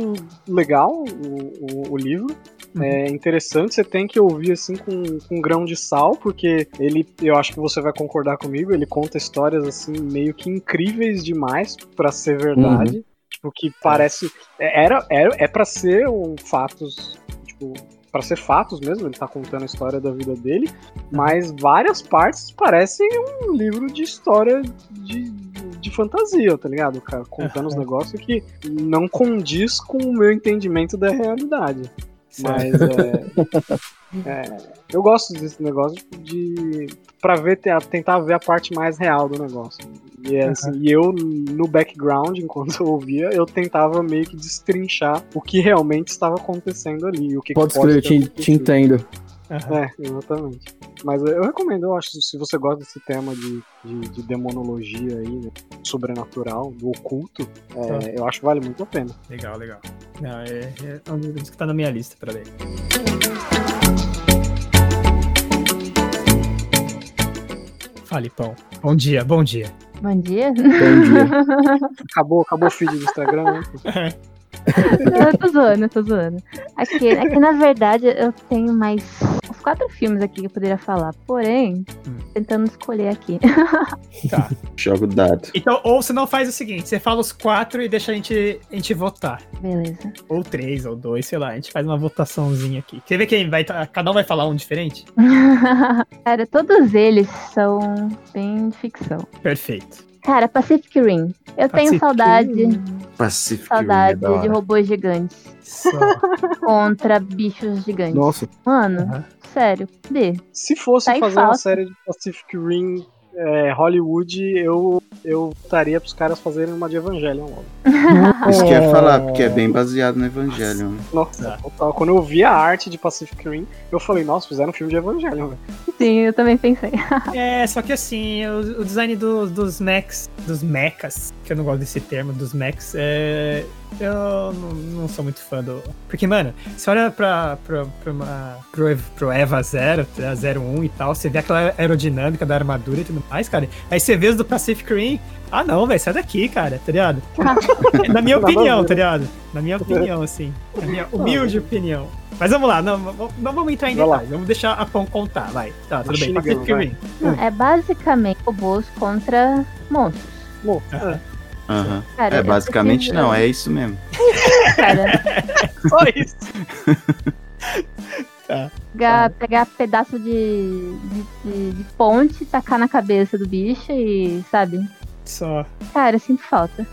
S3: legal o, o, o livro. É interessante, você tem que ouvir assim com, com um grão de sal, porque ele, eu acho que você vai concordar comigo, ele conta histórias assim meio que incríveis demais pra ser verdade. Tipo, que parece. é- Era, era, é pra ser um fatos. Tipo, pra ser fatos mesmo, ele tá contando a história da vida dele, mas várias partes parecem um livro de história de, de fantasia, tá ligado? Cara contando os negócios que não condiz com o meu entendimento da realidade. Mas é, <laughs> é, eu gosto desse negócio tipo, de para ver te- tentar ver a parte mais real do negócio. E, é, assim, e eu no background, <laughs> enquanto eu ouvia, eu tentava meio que destrinchar o que realmente estava acontecendo ali, o que
S5: Pode
S3: que pode
S5: escrever, te, te entendo.
S1: Aham.
S3: É, exatamente. Mas eu recomendo, eu acho, se você gosta desse tema de, de, de demonologia aí, né, sobrenatural, do oculto, é,
S1: Tá.
S3: eu acho que vale muito a pena.
S1: Legal, legal. Não, é, é um livro que tá na minha lista pra ler. Fale, pão. Bom dia, bom dia.
S4: Bom dia.
S5: Bom dia. <laughs>
S3: Acabou, acabou o feed do Instagram, né?
S4: eu tô zoando, eu tô zoando. Aqui, aqui, na verdade, eu tenho mais quatro filmes aqui que eu poderia falar. Porém,
S1: Hum.
S4: tentando escolher aqui. <laughs>
S1: Tá.
S2: Joga o dado.
S1: Então, ou você não faz o seguinte: você fala os quatro e deixa a gente, a gente votar.
S4: Beleza.
S1: Ou três, ou dois, sei lá. A gente faz uma votaçãozinha aqui. Quer ver quem vai. tá- Cada um vai falar um diferente? <laughs>
S4: Cara, todos eles são bem ficção.
S1: Perfeito.
S4: Cara, Pacific Rim. Eu tenho
S1: Pacific
S4: saudade,
S1: Rim.
S2: Pacific
S4: saudade
S2: Rim é
S4: de robôs gigantes
S1: Só. <laughs>
S4: contra bichos gigantes.
S5: Nossa,
S4: Mano,
S1: Aham.
S4: sério, cadê?
S3: Se fosse
S4: Tá
S3: fazer uma série de Pacific Rim é, Hollywood, eu, eu estaria pros caras fazerem uma de Evangelion logo.
S2: Isso que eu ia falar, porque é bem baseado no Evangelion.
S3: Nossa,
S1: Tá.
S3: total. Quando eu vi a arte de Pacific Rim, eu falei, nossa, fizeram um filme de Evangelion, velho.
S4: Sim, eu também pensei.
S1: É, só que assim, o, o design do- dos mechs, dos mechas, que eu não gosto desse termo, dos mechs, é. Eu não, não sou muito fã do. Porque, mano, você olha pra, pra, pra uma, pro, pro Eva Zero, a 01 e tal, você vê aquela aerodinâmica da armadura e tudo mais, cara. Aí você vê os do Pacific Rim. Ah, não, velho, sai daqui, cara, tá ligado? Na minha <laughs> opinião, tá ligado? Na minha opinião, assim. Na minha <laughs> humilde opinião. Mas vamos lá, não, não, vamos entrar em detalhes, vamos deixar a Pão contar, vai. Tá, tudo bem. Pacific. Rim.
S4: É basicamente robôs contra monstros.
S3: Bom,
S1: Aham.
S2: Aham.
S4: Cara,
S2: É, basicamente
S4: preciso-
S2: não, é isso mesmo. <laughs>
S4: Cara, <laughs>
S3: só isso. <laughs>
S4: pegar, pegar pedaço de, de, de- de ponte, tacar na cabeça do bicho e, sabe?
S1: Só.
S4: Cara, eu sinto falta.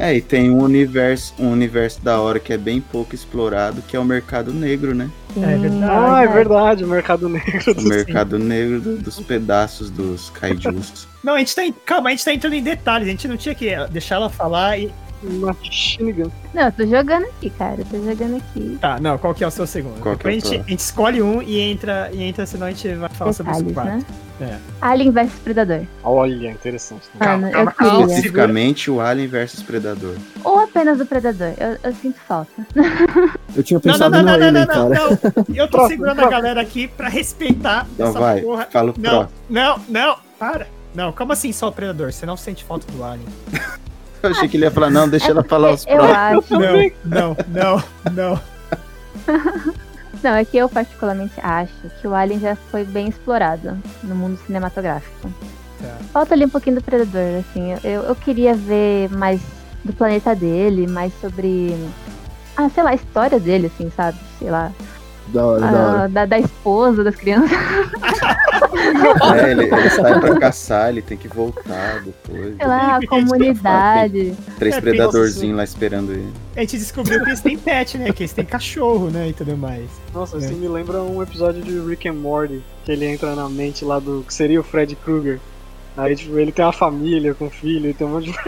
S2: É, e tem um universo, um universo da hora que é bem pouco explorado, que é o mercado negro, né?
S4: Sim,
S1: É verdade.
S3: Ah, é verdade, o mercado negro
S2: O
S3: do
S2: mercado negro do- dos pedaços dos kaijus.
S1: Não, a gente tá. em- Calma, a gente tá entrando em detalhes. A gente não tinha que deixar ela falar e,
S3: Machine Gun.
S4: Não, eu tô jogando aqui, cara. Eu tô jogando aqui.
S1: Tá, não, qual que é o seu segundo?
S2: Qual é
S1: Depois a, gente, a gente escolhe um e entra, e entra, senão a gente vai falar sobre os quatro.
S4: né?
S1: É.
S4: Alien vs Predador.
S3: Olha, interessante. né?
S1: Calma,
S4: Mano,
S1: calma.
S2: Especificamente o Alien versus Predador.
S4: Ou apenas o Predador. Eu, eu sinto falta. <laughs>
S5: Eu tinha
S1: Não, não,
S5: pensado
S1: não,
S5: no
S1: não, não,
S5: Alien,
S1: não,
S5: cara.
S1: não, não. Eu tô
S3: Próximo,
S1: segurando a
S3: próximo.
S1: galera aqui pra respeitar
S2: Então
S1: essa
S2: vai,
S1: porra.
S2: fala o
S1: Não,
S2: próximo.
S1: não, não, para. Não, como assim só o Predador? Você não sente falta do Alien.
S2: Eu achei que ele ia falar, não, deixa ela falar os
S4: acho.
S1: Não, não, não, não. <laughs>
S4: Não, é que eu particularmente acho que o Alien já foi bem explorado no mundo cinematográfico.
S1: Tá.
S4: Falta ali um pouquinho do Predador, assim. Eu, eu queria ver mais do planeta dele, mais sobre. Ah, sei lá, a história dele, assim, sabe? Sei lá.
S5: Da hora, da hora.
S4: a- da, da esposa, das crianças. <laughs>
S2: É, ele, ele sai pra caçar, ele tem que voltar depois.
S4: Sei lá, a
S1: Tem
S4: comunidade.
S2: Três
S1: É, tem
S2: predadorzinhos lá esperando ele.
S1: A gente descobriu que eles têm pet, né? Que eles têm cachorro, né? E tudo mais.
S3: Nossa,
S1: É.
S3: isso me lembra um episódio de Rick and Morty, que ele entra na mente lá do que seria o Fred Krueger. Aí, tipo, ele tem uma família com filho, e tem um monte de.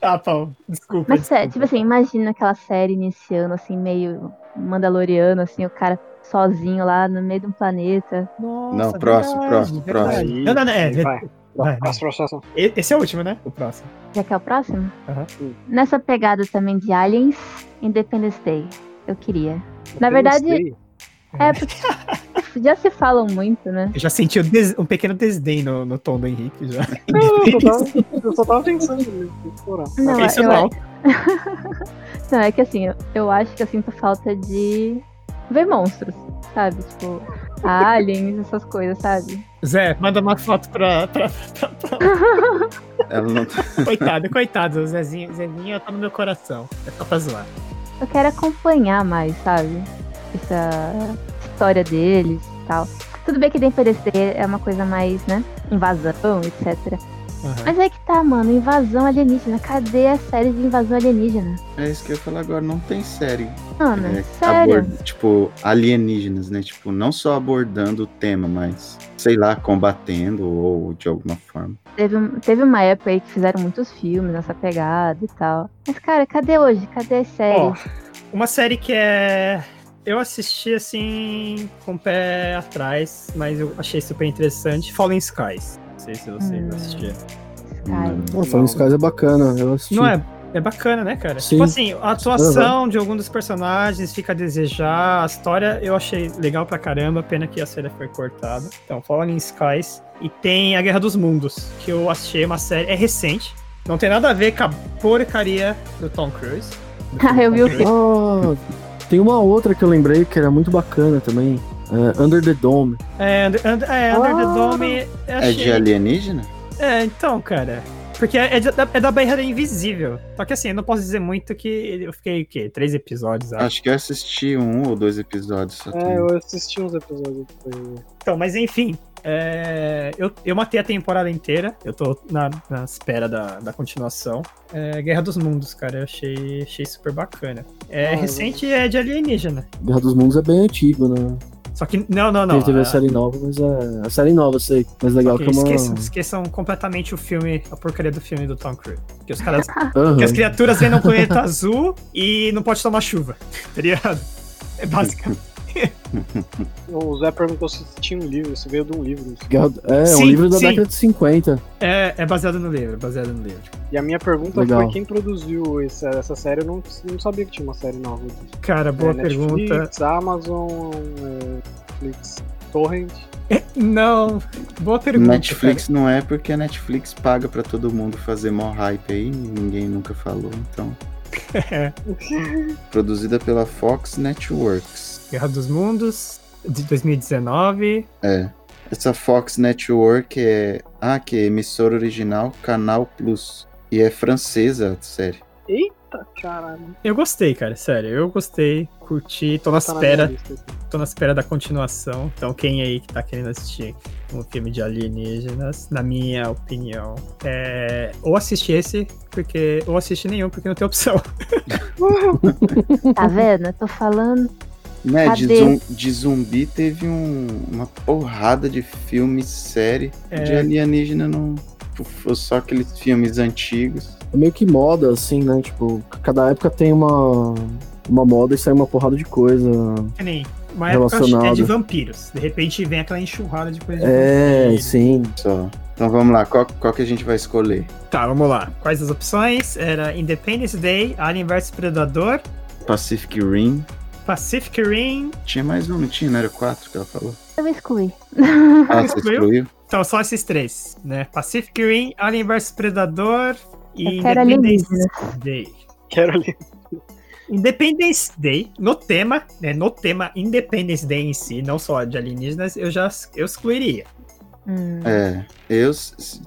S1: Tá, <laughs> Paulo. Desculpa.
S4: Mas
S1: desculpa.
S4: tipo assim, imagina aquela série iniciando, assim, meio mandaloriano, assim, o cara sozinho lá no meio de um planeta.
S1: Nossa,
S2: Não, próximo,
S1: verdade,
S2: próximo,
S1: verdade.
S3: próximo.
S1: Não, não, não. É, vai,
S3: vai.
S1: vai.
S3: Próximo, próximo, próximo.
S1: Esse é o último, né? O próximo.
S4: Já que é o próximo?
S1: Aham.
S4: Nessa pegada também de Aliens, Independence Day. Eu queria. Na verdade-
S3: Gostei.
S4: É, porque <laughs> já se falam muito, né?
S1: Eu já senti um, des- um pequeno desdém no, no tom do Henrique já.
S3: Não, eu, só tava, <laughs> eu só tava pensando nisso.
S4: Não,
S1: Isso não. <laughs>
S4: não, é que assim, eu, eu acho que eu sinto falta de ver monstros, sabe? Tipo, aliens, essas coisas, sabe?
S1: Zé, manda uma foto pra. pra, pra- pra-
S2: Ela não
S1: Coitado, coitado. O Zezinho, Zezinho tá no meu coração. É só pra zoar.
S4: Eu quero acompanhar mais, sabe? Essa história deles e tal. Tudo bem que Day é uma coisa mais, né? Invasão, etc.
S1: Aham.
S4: Mas é que tá, mano, invasão alienígena. Cadê a série de invasão alienígena?
S2: É isso que eu ia falar agora, não tem série.
S4: Mano,
S2: é,
S4: sério.
S2: abord- tipo, alienígenas, né? Tipo, não só abordando o tema, mas, sei lá, combatendo ou de alguma forma.
S4: Teve, teve uma época aí que fizeram muitos filmes nessa pegada e tal. Mas, cara, cadê hoje? Cadê as séries?
S1: uma série que é. Eu assisti assim, com o pé atrás, mas eu achei super interessante. Fallen Skies. Não sei se vocês
S4: Hum.
S1: assistiram.
S4: Sky.
S5: Pô, Fallen Skies é bacana, eu assisti.
S1: Não é? É bacana, né, cara?
S5: Sim.
S1: Tipo assim, a atuação de algum dos personagens fica a desejar. A história eu achei legal pra caramba, pena que a série foi cortada. Então, Fallen Skies. E tem A Guerra dos Mundos, que eu achei uma série. É recente. Não tem nada a ver com a porcaria do Tom Cruise. <laughs>
S4: Ah,
S1: filme
S4: eu vi o
S1: Cruise.
S5: Tem uma outra que eu lembrei que era muito bacana também. é, Under the Dome.
S1: É, Under, Under- é, Under the
S4: Ah.
S1: Dome. eu
S2: É
S1: achei-
S2: de alienígena?
S1: É, então, cara. Porque é, de- da, é da Barreira Invisível. Só que assim, eu não posso dizer muito que eu fiquei, o quê? Três episódios, acho.
S2: Acho que eu assisti um ou dois episódios só.
S3: É,
S2: tem.
S3: eu assisti uns episódios. depois.
S1: Então, mas enfim. É, eu, eu matei a temporada inteira. Eu tô na, na espera da, da continuação. É, Guerra dos Mundos, cara. Eu achei, achei super bacana. É
S3: Ah,
S1: recente e é de alienígena.
S5: Guerra dos Mundos é bem antigo, né?
S1: Só que. Não, não, não.
S5: Teve a
S1: é-
S5: série nova, mas é. A série nova, sei. Mas legal que é uma.
S1: esqueçam, esqueçam completamente o filme, a porcaria do filme do Tom Cruise. Que os caras. <laughs> Que as criaturas vêm num planeta azul e não pode tomar chuva, <laughs> tá ligado? É basicamente. <laughs> <laughs>
S3: O Zé perguntou se tinha um livro, se veio de um livro.
S5: É,
S1: Sim,
S5: um livro da
S1: sim.
S5: década de 50.
S1: É, é baseado no livro, é baseado no livro.
S3: E a minha pergunta
S5: Legal.
S3: foi quem produziu essa, essa série. Eu não, não sabia que tinha uma série nova disso.
S1: Cara, boa
S3: É,
S1: pergunta.
S3: Netflix, Amazon, é, Netflix, Torrent.
S1: Não, boa pergunta.
S2: Netflix não é porque a Netflix paga pra todo mundo fazer mó hype aí, ninguém nunca falou, então. <laughs> Produzida pela Fox Networks.
S1: Guerra dos Mundos, de 2019.
S2: É. Essa Fox Network é. Ah, que é emissora original Canal Plus. E é francesa a série.
S3: Eita, caralho.
S1: Eu gostei, cara, sério. Eu gostei, curti, tô na
S3: Tá na
S1: espera,
S3: lista
S1: tô na espera da continuação. Então, quem aí que tá querendo assistir um filme de alienígenas, na minha opinião, é... ou assiste esse, porque. Ou assiste nenhum, porque não tem opção. <laughs>
S4: Tá vendo? Eu tô falando.
S2: Né, de, zum- de zumbi teve um- uma porrada de filme, série.
S1: É.
S2: De alienígena não. Tipo, só aqueles filmes antigos.
S5: É meio que moda, assim, né? Tipo, cada época tem uma, uma moda e sai uma porrada de coisa.
S1: Que nem uma época é de vampiros. De repente vem aquela enxurrada de coisa de
S5: É, sim.
S2: Só. Então vamos lá, qual, qual que a gente vai escolher?
S1: Tá, vamos lá. Quais as opções? Era Independence Day, Alien vs Predador,
S2: Pacific Rim.
S1: Pacific Rim.
S2: Tinha mais um, não tinha? Não era quatro que ela falou?
S4: Eu vou excluir.
S2: Ah, você
S1: Excluiu? Então, só esses três, né? Pacific Rim, Alien vs Predador e Independence. Day.
S3: Quero.
S1: Independence Day, no tema, né? No tema Independence Day em si, não só de alienígenas, eu já eu excluiria.
S4: Hum.
S2: É, eu,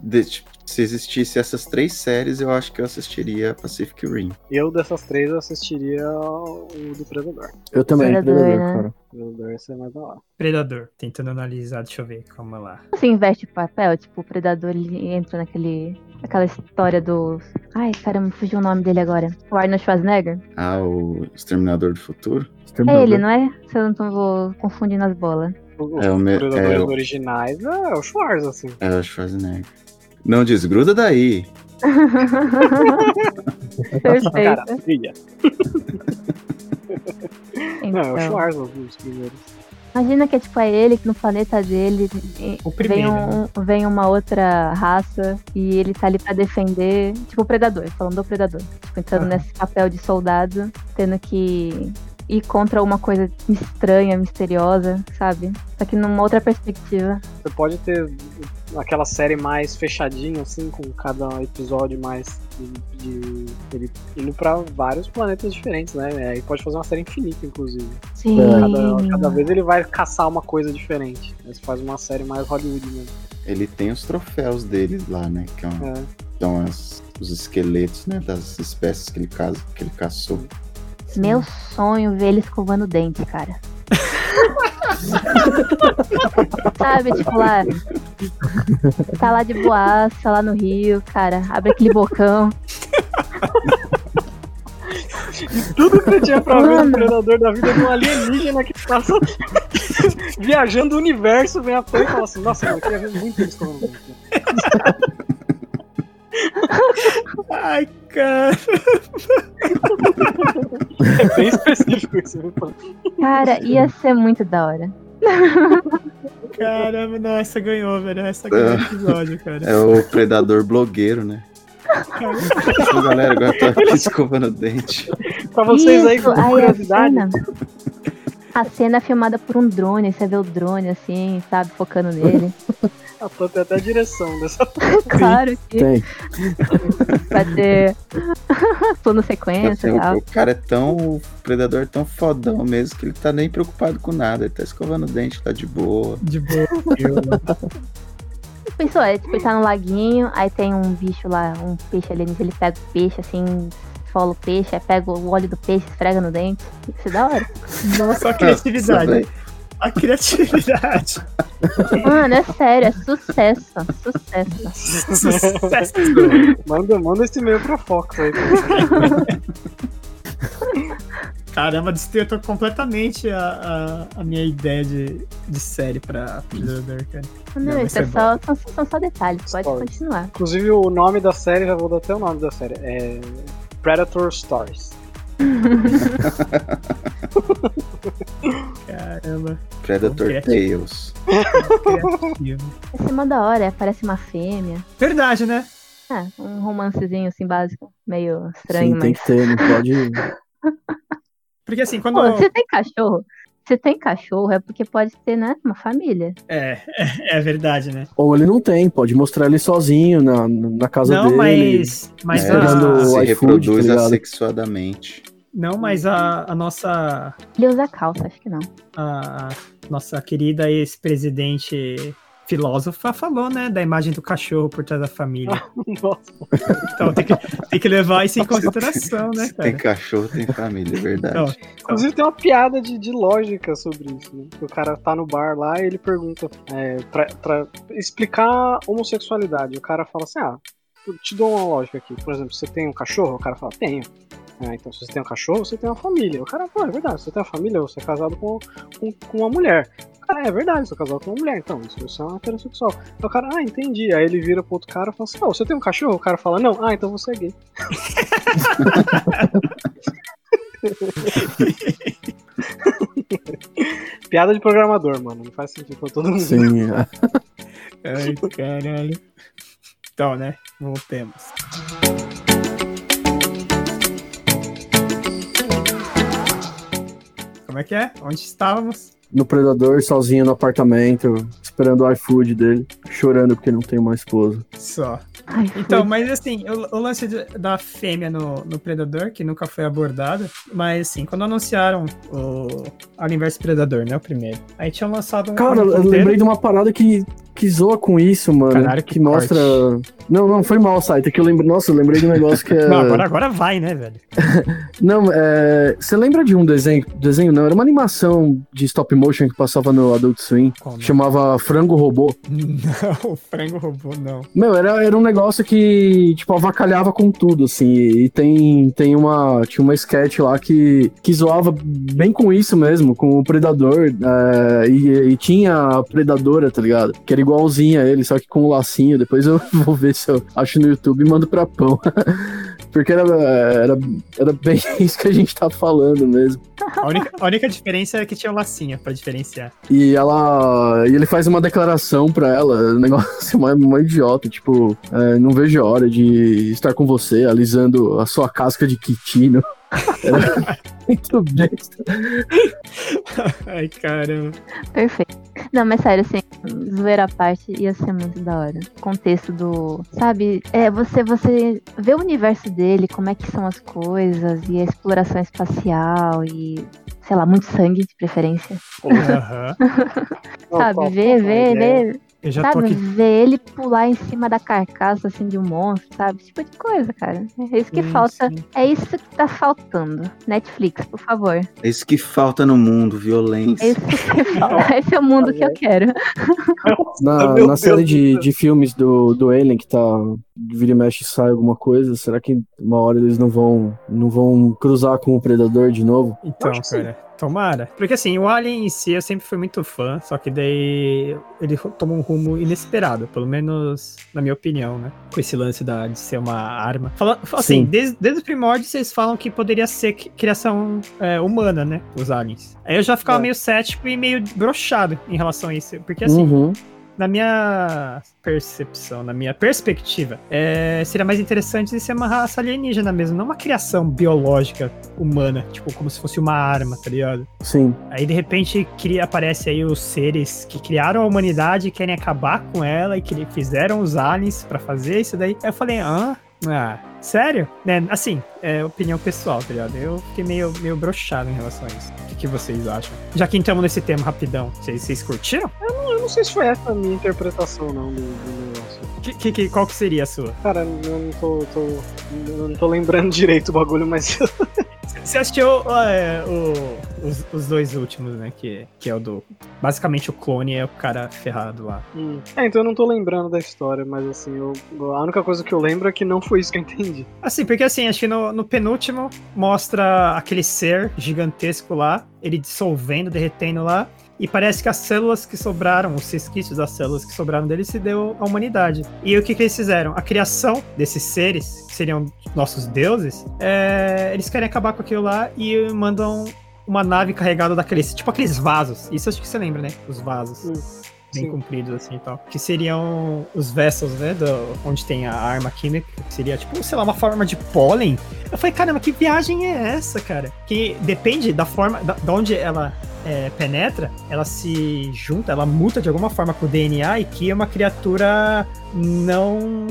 S2: de- tipo, se existisse essas três séries, eu acho que eu assistiria Pacific Rim.
S3: Eu, dessas três, eu assistiria o do Predador.
S5: Eu também,
S4: Predador,
S5: Predador,
S4: né?
S5: cara.
S3: Predador mais da hora.
S1: Predador, tentando analisar, deixa eu ver, calma lá.
S4: Você investe papel, tipo, o predador ele entra naquele. aquela história do. Ai, caramba, fugiu o nome dele agora. O Arnold Schwarzenegger.
S2: Ah, o Exterminador do Futuro?
S4: É
S5: Exterminador.
S4: ele, não é? Se eu não tô vou confundindo as bolas.
S3: Os
S2: É o me-
S3: Predadores
S2: é
S3: originais é o Schwarz, assim.
S2: É o Schwarzenegger. Não desgruda daí. <laughs>
S3: Cara,
S4: Perfeito.
S3: filha. <laughs> Não, é o
S4: Então,
S3: Schwarz os primeiros.
S4: imagina que é tipo é ele que no planeta dele
S1: O
S4: vem,
S1: né?
S4: um, vem uma outra raça e ele tá ali pra defender. Tipo o predador, falando do predador. Tipo, entrando nesse papel de soldado, tendo que ir contra uma coisa estranha, misteriosa, sabe? Só que numa outra perspectiva.
S3: Você pode ter aquela série mais fechadinha, assim, com cada episódio mais de, de- ele indo pra vários planetas diferentes, né? Aí pode fazer uma série infinita, inclusive.
S4: Sim.
S3: Cada, cada vez ele vai caçar uma coisa diferente. Aí você faz uma série mais Hollywood mesmo.
S2: Ele tem os troféus dele lá, né? Que é um-
S3: É.
S2: são as- os esqueletos, né? Das espécies que ele, casa, que ele caçou.
S4: Meu sonho ver ele escovando o dente, cara. Sabe, tipo lá. Tá lá de boaça, lá no Rio, cara. Abre aquele bocão.
S3: Tudo que você tinha pra ver no
S4: Mano.
S3: Predador da vida de um alienígena que passa viajando o universo, vem à toa e fala assim, nossa, mano, eu queria ver muito isso falando.
S1: Ai, cara.
S3: É bem específico isso.
S4: Cara, ia ser muito da hora.
S1: Caramba, não, essa ganhou, velho. Essa ganhou o episódio, cara.
S2: É o predador blogueiro, né? Então, galera, agora eu tô aqui escovando o dente.
S3: Pra vocês aí
S4: Isso,
S3: com
S4: aí a
S3: curiosidade,
S4: cena, a cena é filmada por um drone, você vê o drone assim, sabe, focando nele.
S3: A Tô tem até a direção dessa. <laughs>
S4: claro que
S5: Tem.
S4: vai ter <laughs> plano sequência e tal.
S2: o, cara é tão. O predador é tão fodão mesmo que ele tá nem preocupado com nada. Ele tá escovando o dente, tá de boa.
S1: De boa. <laughs>
S4: Pensou, é, tipo, ele tá no laguinho, aí tem um bicho lá, um peixe alienígena, ele pega o peixe assim, esfola o peixe, aí pega o óleo do peixe, esfrega no dente. Isso é da hora.
S1: Nossa, criatividade. A criatividade.
S4: Mano, é sério, é sucesso. Sucesso.
S1: Sucesso.
S3: Manda, manda esse e-mail pra Fox aí.
S1: Caramba, destruiu completamente a, a, a minha ideia de, de série pra Predador, cara.
S4: Não,
S1: vai
S4: isso é só, são, são só detalhes, pode
S3: Stories.
S4: continuar.
S3: Inclusive o nome da série, já vou dar até o nome da série. É Predator Stories. <laughs>
S1: Caramba,
S2: Predator
S1: criativo.
S2: Tales.
S1: criativo.
S4: Esse é da hora, parece uma fêmea.
S1: Verdade, né?
S4: Ah, um romancezinho assim básico, meio estranho,
S5: Sim, tem
S4: mas.
S5: que ter, não pode. <laughs>
S1: Porque assim, quando.
S4: Pô, se tem cachorro, se tem cachorro é porque pode ter, né, uma família.
S1: É, é, <laughs> é verdade, né?
S5: Ou ele não tem, pode mostrar ele sozinho na, na casa
S1: Não,
S5: dele.
S1: mas. Mas
S2: É,
S1: a,
S2: se
S5: iFood,
S2: reproduz
S5: tá
S2: assexuadamente.
S1: Não, mas a, a nossa.
S4: Ele usa calça, acho que não.
S1: A nossa querida ex-presidente filósofa falou, né? Da imagem do cachorro por trás da família. <laughs>
S3: Nossa,
S1: Então tem que, tem que levar isso em consideração, né,
S2: Se tem
S1: cara?
S2: cachorro, tem família, é verdade.
S1: Então,
S3: Inclusive tem uma piada de, de lógica sobre isso, né? O cara tá no bar lá e ele pergunta é, pra, pra explicar homossexualidade. O cara fala assim, ah, eu te dou uma lógica aqui. Por exemplo, você tem um cachorro? O cara fala, tenho. Ah, então se você tem um cachorro, você tem uma família. O cara, pô, é verdade, você tem uma família, você é casado com, com, com uma mulher. O cara, é verdade, eu sou casado com uma mulher, então, isso você é uma heterossexual. Aí o cara, ah, entendi. Aí ele vira pro outro cara e fala assim, oh, você tem um cachorro? O cara fala, não, ah, então você é gay. <laughs> Piada de programador, mano. Não faz sentido pra todo mundo.
S5: Sim.
S1: Ai, caralho. Então, né? Voltemos. Como é que é? Onde estávamos?
S5: No Predador, sozinho no apartamento, esperando o iFood dele, chorando porque não tem uma esposa.
S1: Só.
S4: Ai,
S1: Então, mas assim, o, o lance de- da fêmea no, no Predador, que nunca foi abordado, mas assim, quando anunciaram o Universo Predador, né? O primeiro. Aí tinham lançado um.
S5: Cara,
S1: um
S5: eu lembrei de uma parada que, que zoa com isso, mano.
S1: Caralho,
S5: que,
S1: que
S5: mostra. Não, não, foi mal, Saita, que eu lembro. Nossa, eu lembrei de um negócio que é.
S1: Não, agora, agora vai, né, velho? <laughs>
S5: Não, é. Você lembra de um desenho? Desenho não, era uma animação de stop motion que passava no Adult Swim.
S1: Né?
S5: Chamava Frango Robô. <laughs>
S1: Não, frango robô, não.
S5: Meu, era, era um negócio que, tipo, avacalhava com tudo, assim. E tem, tem uma. Tinha uma sketch lá que, que zoava bem com isso mesmo, com o Predador. é, e, e tinha a Predadora, tá ligado? Que era igualzinha a ele, só que com o lacinho. Depois eu <laughs> vou ver se eu acho no YouTube e mando pra pão. <laughs> Porque era, era, era bem <laughs> isso que a gente tá falando mesmo.
S1: A única, a única diferença é que tinha o lacinho pra diferenciar.
S5: E ela. E ele faz uma declaração pra ela, um negócio <laughs> mó, mó idiota, tipo, é, não vejo a hora de estar com você, alisando a sua casca de quitino. <laughs> Muito besta.
S1: Ai, caramba.
S4: Perfeito. Não, mas sério, assim, zoeira à parte ia ser muito da hora. O contexto do. Sabe, é, você, você vê o universo dele, como é que são as coisas, e a exploração espacial, e. Sei lá, muito sangue de preferência.
S1: Aham. <laughs>
S3: Não,
S4: sabe,
S3: qual-
S4: ver,
S3: qual
S1: Eu já tô
S4: Sabe,
S1: aqui.
S4: ver ele pular em cima da carcaça, assim, de um monstro, sabe? Esse tipo de coisa, cara. É isso que
S1: Sim,
S4: falta.
S1: sim.
S4: É isso que tá faltando. Netflix, por favor.
S2: É isso que falta no mundo, violência.
S4: É isso que falta. <laughs> Esse é o mundo que eu quero.
S5: Na, na
S3: Deus
S5: série de, de filmes do, do Alien, que tá. Vira e mexe sai alguma coisa, será que uma hora eles não vão, não vão cruzar com o Predador de novo?
S1: Então, cara, tomara. Porque assim, o Alien em si eu sempre fui muito fã, só que daí ele tomou um rumo inesperado, pelo menos na minha opinião, né? Com esse lance da, de ser uma arma. Fala, assim,
S5: Sim.
S1: desde, desde os primórdios vocês falam que poderia ser criação é, humana, né? Os aliens. Aí eu já ficava
S3: É.
S1: meio cético e meio broxado em relação a isso. Porque assim,
S5: Uhum.
S1: Na minha percepção, na minha perspectiva, é, seria mais interessante ser uma raça alienígena mesmo, não uma criação biológica humana, tipo, como se fosse uma arma, tá ligado?
S5: Sim.
S1: Aí de repente cria, aparece aí os seres que criaram a humanidade e querem acabar com ela e que fizeram os aliens pra fazer isso daí. Aí eu falei, ah, ah sério? Né? Assim, é opinião pessoal, tá ligado? Eu fiquei meio, meio broxado em relação a isso. O que, que vocês acham? Já que entramos nesse tema rapidão, vocês, vocês curtiram?
S3: Eu não sei se foi essa a minha interpretação, não, do, do negócio.
S1: Que, que, que- qual que seria a sua?
S3: Cara, eu não tô, tô- eu não tô lembrando <laughs> direito o bagulho, mas
S1: Você assistiu é, o- os, os dois últimos, né? Que, que é o do. Basicamente o clone é o cara ferrado lá.
S3: Hum. É, então eu não tô lembrando da história, mas assim, eu, a única coisa que eu lembro é que não foi isso que eu entendi.
S1: Assim, porque assim, acho que no, no penúltimo mostra aquele ser gigantesco lá, ele dissolvendo, derretendo lá. E parece que as células que sobraram, os resquícios das células que sobraram dele, se deu à humanidade. E o que, que eles fizeram? A criação desses seres, que seriam nossos deuses, é, eles querem acabar com aquilo lá e mandam uma nave carregada daqueles, tipo aqueles vasos. Isso acho que você lembra, né? Os vasos.
S3: Hum,
S1: Bem
S3: sim.
S1: compridos assim e tal. Que seriam os vessels, né? Do, onde tem a arma química. Que seria, tipo, sei lá, uma forma de pólen. Eu falei, caramba, que viagem é essa, cara? Que depende da forma, da, da onde ela é, penetra, ela se junta, ela muta de alguma forma com o DNA e cria uma criatura não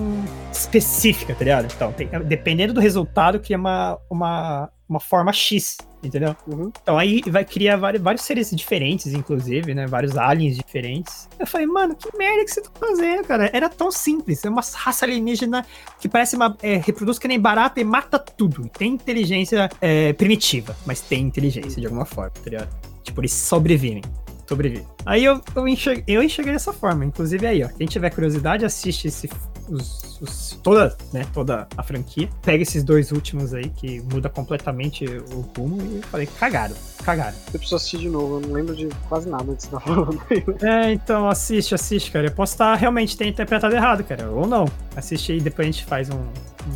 S1: específica, tá ligado? Então, tem- dependendo do resultado, cria uma, uma, uma forma X, entendeu?
S3: Uhum.
S1: Então aí vai criar vários, vários seres diferentes, inclusive, né? Vários aliens diferentes. Eu falei, mano, que merda que você tá fazendo, cara? Era tão simples. É uma raça alienígena que parece uma. é, reproduz que nem barata e mata tudo. Tem inteligência é, primitiva, mas tem inteligência de alguma forma, tá ligado? Tipo, eles sobrevivem. Sobrevivem. Aí eu, eu, enxerguei, eu enxerguei dessa forma. Inclusive aí, ó. Quem tiver curiosidade, assiste esse os, os- toda, né, toda a franquia. Pega esses dois últimos aí, que muda completamente o rumo, e eu falei, cagaram, cagaram.
S3: Eu preciso assistir de novo, eu não lembro de quase nada que você tá falando aí.
S1: É, então assiste, assiste, cara. Eu posso estar realmente ter interpretado errado, cara, ou não. Assiste aí, depois a gente faz um.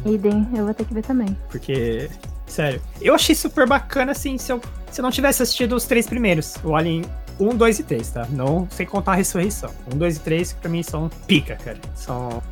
S1: um-
S4: Idem, eu vou ter que ver também.
S1: porque, sério, eu achei super bacana, assim, se eu, se eu não tivesse assistido os três primeiros, o Alien 1, 2 e 3, tá? Não sem contar a ressurreição. 1, 2 e 3, pra mim, são pica, cara. São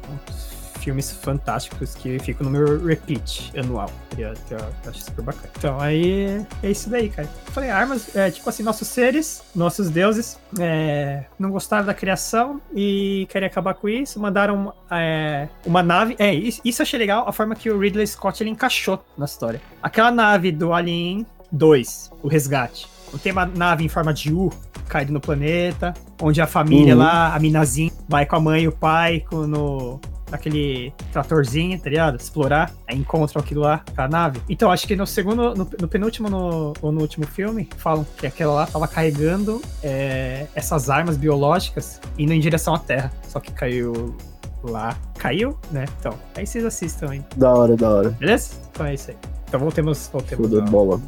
S1: filmes fantásticos que ficam no meu repeat anual. Que eu, eu acho super bacana. Então, aí é isso daí, cara. Falei, armas, é, tipo assim, nossos seres, nossos deuses, é, não gostaram da criação e querem acabar com isso. Mandaram é, uma nave. É, isso, isso eu achei legal, a forma que o Ridley Scott ele encaixou na história. Aquela nave do Alien 2, o resgate. Tem uma nave em forma de U caído no planeta, onde a família
S5: Uhum.
S1: lá, a minazinha, vai com a mãe e o pai com- no, naquele tratorzinho, tá ligado? Explorar, aí encontram aquilo lá, aquela nave. Então, acho que no segundo, no, no penúltimo no, ou no último filme, falam que aquela lá tava carregando é, essas armas biológicas indo em direção à Terra. Só que caiu lá. Caiu, né? Então, aí vocês assistam aí.
S5: Da hora, da hora.
S1: Beleza? Então é isso aí. Então voltemos, voltemos.
S5: De bola.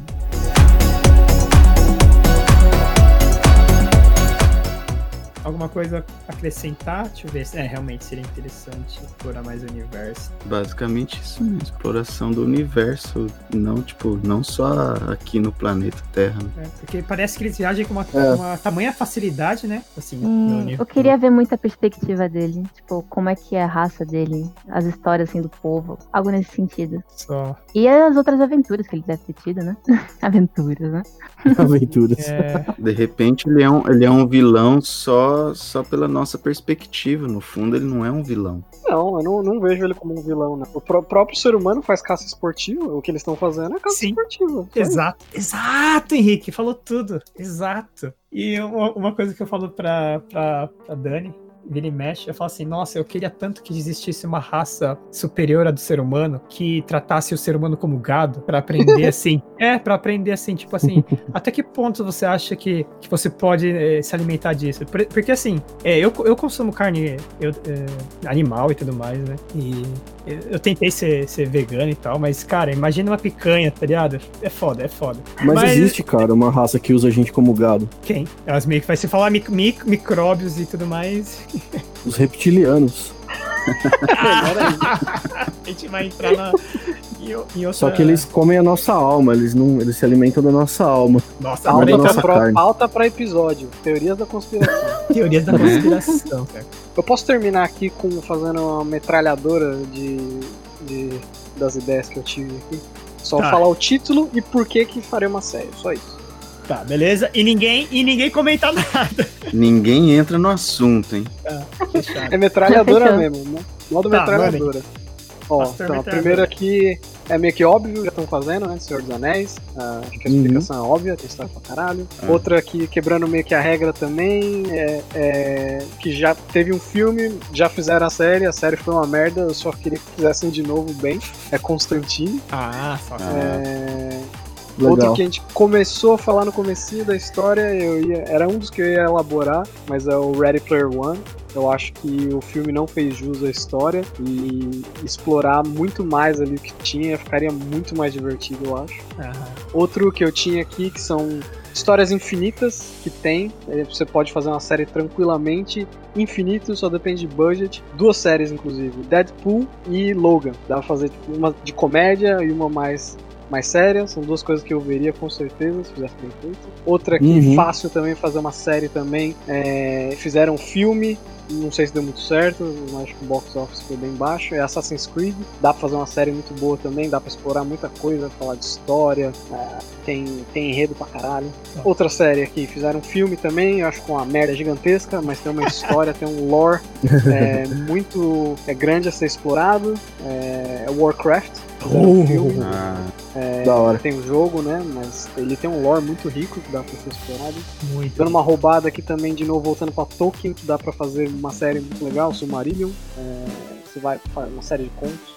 S1: Alguma coisa a acrescentar? Deixa eu ver. se- É, realmente seria interessante explorar mais o universo.
S2: Basicamente isso mesmo, exploração do universo, não, tipo, não só aqui no planeta Terra. né?
S1: né? Porque parece que eles viajam com uma,
S5: É.
S1: uma tamanha facilidade, né? Assim, no
S4: Hum, eu queria ver muita perspectiva dele. Tipo, como é que é a raça dele, as histórias assim do povo. Algo nesse sentido.
S1: Só.
S4: E as outras aventuras que ele deve ter tido, né? <laughs> aventuras, né?
S5: Aventuras.
S1: É,
S2: De repente ele é um, ele é um vilão só, só pela nossa perspectiva. No fundo, ele não é um vilão.
S3: Não, eu não, não vejo ele como um vilão, né? O pró- próprio ser humano faz caça esportiva, o que eles estão fazendo é caça
S1: Sim.
S3: esportiva.
S1: Exato. Exato, Henrique. Falou tudo. Exato. E uma, uma coisa que eu falo pra, pra, pra Dani, vira e mexe, eu falo assim, nossa, eu queria tanto que existisse uma raça superior à do ser humano que tratasse o ser humano como gado pra aprender <laughs> assim. É, pra aprender assim, tipo assim, até que ponto você acha que, que você pode eh, se alimentar disso? Por- porque assim, é, eu, eu consumo carne eu, é, animal e tudo mais, né? E eu, eu tentei ser, ser vegano e tal, mas, cara, imagina uma picanha, tá ligado? É foda, é foda.
S5: Mas,
S1: Mas-
S5: existe, cara, uma raça que usa a gente como gado.
S1: Quem? Elas meio que vai se falar mic, mic- micróbios e tudo mais.
S5: Os reptilianos. <laughs>
S1: a gente vai entrar na. Em, em outra...
S5: Só que eles comem a nossa alma, eles não, eles se alimentam da nossa alma.
S1: Nossa,
S5: Alma da nossa
S3: pro,
S5: carne.
S3: pauta pra episódio. Teorias da conspiração. <laughs>
S1: teorias da <laughs> conspiração, cara.
S3: Eu posso terminar aqui com fazendo uma metralhadora de, de- das ideias que eu tive aqui. Só
S1: Tá.
S3: falar o título e por que que farei uma série. Só isso.
S1: Tá, beleza? E ninguém, e ninguém comenta <laughs> nada.
S2: Ninguém entra no assunto, hein?
S1: Fechado.
S3: É metralhadora <laughs> mesmo, né? Modo
S1: Tá,
S3: metralhadora. Ó, então, a primeira aqui é meio que óbvio, já estão fazendo, né? Senhor dos Anéis. Ah, acho que a
S5: Uhum.
S3: explicação é óbvia, tem história pra caralho.
S2: Ah.
S3: Outra aqui, quebrando meio que a regra também, é, é que já teve um filme, já fizeram a série, a série foi uma merda, eu só queria que fizessem de novo bem. É Constantine.
S1: Ah, só.
S2: Ah.
S3: É,
S5: Legal.
S3: Outro que a gente começou a falar no comecinho da história, eu ia, era um dos que eu ia elaborar, mas é o Ready Player One. Eu acho que o filme não fez jus à história e explorar muito mais ali o que tinha ficaria muito mais divertido, eu acho.
S1: Aham.
S3: Outro que eu tinha aqui que são histórias infinitas que tem. eh, Você pode fazer uma série tranquilamente, infinito, só depende de budget. Duas séries, inclusive, Deadpool e Logan. Dá pra fazer uma de comédia e uma mais mais séria, são duas coisas que eu veria com certeza se fizesse bem feito. Outra que
S5: Uhum.
S3: fácil também fazer uma série também, é, fizeram um filme, não sei se deu muito certo, acho que o box office foi bem baixo, é Assassin's Creed, dá pra fazer uma série muito boa também, dá pra explorar muita coisa, falar de história, é, tem, tem enredo pra caralho. Outra série aqui, fizeram um filme também, eu acho com uma merda gigantesca, mas tem uma história, tem um lore <laughs> é, muito é, grande a ser explorado, é, é Warcraft. Fizeram um filme,
S2: Ah,
S5: Da hora.
S3: tem um jogo, né? Mas ele tem um lore muito rico que dá pra ser explorado.
S1: Muito.
S3: Dando uma roubada aqui também, de novo, voltando pra Tolkien, que dá pra fazer uma série muito legal, Silmarillion. É, você vai fazer uma série de contos.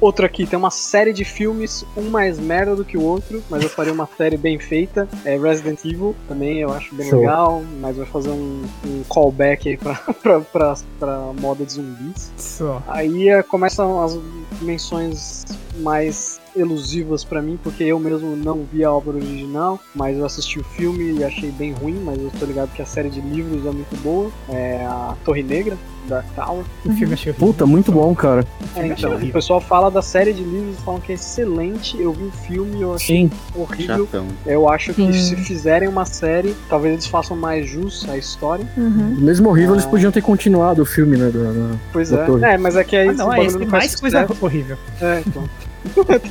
S3: Outro aqui, tem uma série de filmes, um mais merda do que o outro, mas eu faria uma série bem feita. É Resident Evil, também eu acho bem
S5: Show.
S3: legal, mas vai fazer um, um callback aí pra, <laughs> pra, pra, pra moda de zumbis.
S1: Só.
S3: Aí eh, começam as menções mais elusivas pra mim, porque eu mesmo não vi a obra original, mas eu assisti o filme e achei bem ruim, mas eu tô ligado que a série de livros é muito boa. É a Torre Negra, Dark Tower.
S1: O filme achei horrível.
S5: Puta, muito bom, cara.
S3: É,
S1: achei
S3: então, o pessoal fala da série de livros, falam que é excelente. Eu vi o filme e eu achei
S5: Sim.
S3: horrível.
S2: Chatão.
S3: Eu acho que
S4: Sim.
S3: se fizerem uma série, talvez eles façam mais jus à história.
S4: Uhum.
S5: Mesmo horrível, eles
S3: Ah.
S5: podiam ter continuado o filme, né? da- da-
S3: Pois
S5: Da
S3: é.
S5: torre.
S3: É, mas é que aí
S1: Ah, não, é esse mais coisa
S3: sucesso.
S1: horrível.
S3: É, então.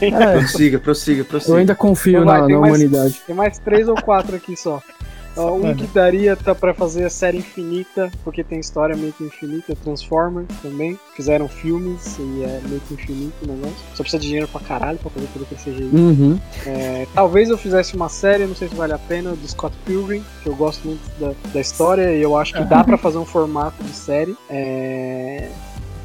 S5: É, <laughs>
S2: Prossiga, prossiga, prossiga.
S5: eu ainda confio na, na
S3: mais-
S5: humanidade.
S3: tem mais três ou quatro aqui só. <laughs> Um que daria tá pra fazer a série infinita, porque tem história meio que infinita, Transformer também. Fizeram filmes e é meio que infinito o negócio. Só precisa de dinheiro pra caralho pra fazer tudo que seja isso.
S5: Uhum.
S3: É, talvez eu fizesse uma série, não sei se vale a pena, do Scott Pilgrim, que eu gosto muito da, da história e eu acho que dá pra fazer um formato de série. É...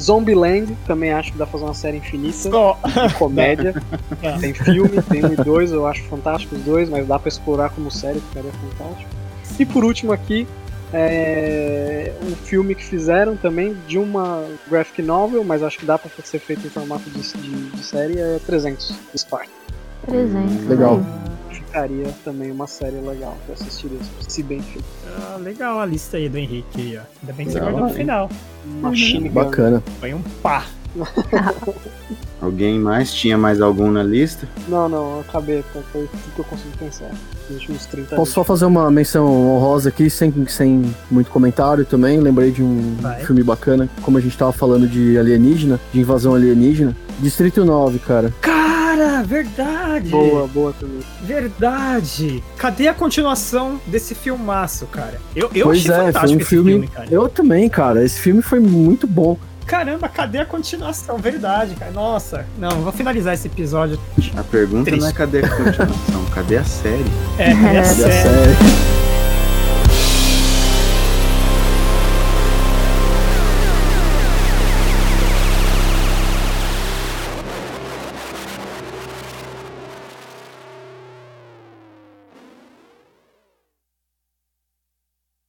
S3: Zombieland, também acho que dá pra fazer uma série infinita
S1: Só.
S3: de comédia.
S1: Não. <laughs>
S3: Tem filme, tem um e dois, eu acho fantástico os dois, mas dá pra explorar como série, ficaria fantástico. E por último aqui, é um filme que fizeram também de uma graphic novel, mas acho que dá pra ser feito em formato de, de, de série, é 300, Spark.
S4: Presente.
S5: Legal.
S3: Ficaria também uma série legal pra assistir isso, se bem feito.
S1: Ah, legal a lista aí do Henrique aí, ó. Ainda bem que você guardou
S2: hein?
S1: final.
S3: Machine Gun.
S5: Bacana.
S1: Foi um pá. <laughs>
S2: Alguém mais? Tinha mais algum na lista?
S3: Não, não, eu acabei, foi tudo que eu consigo pensar. Nos últimos 30
S5: Posso só fazer uma menção honrosa aqui, sem, sem muito comentário também. Lembrei de um
S1: Vai.
S5: filme bacana, como a gente tava falando de alienígena, de invasão alienígena. Distrito 9, cara.
S1: Cara, verdade.
S3: Boa, boa também.
S1: Verdade. Cadê a continuação desse filmaço, cara? Eu, eu
S5: pois
S1: achei
S5: é, foi
S1: fantástico
S5: um
S1: esse
S5: filme.
S1: filme, cara.
S5: eu também, cara. Esse filme foi muito bom.
S1: Caramba, cadê a continuação? Verdade, cara. Nossa. Não, vou finalizar esse episódio.
S2: A pergunta
S1: Triste.
S2: não é cadê a continuação, <laughs> cadê a série?
S1: É, cadê a
S4: É.
S5: Cadê a
S1: série?
S5: série?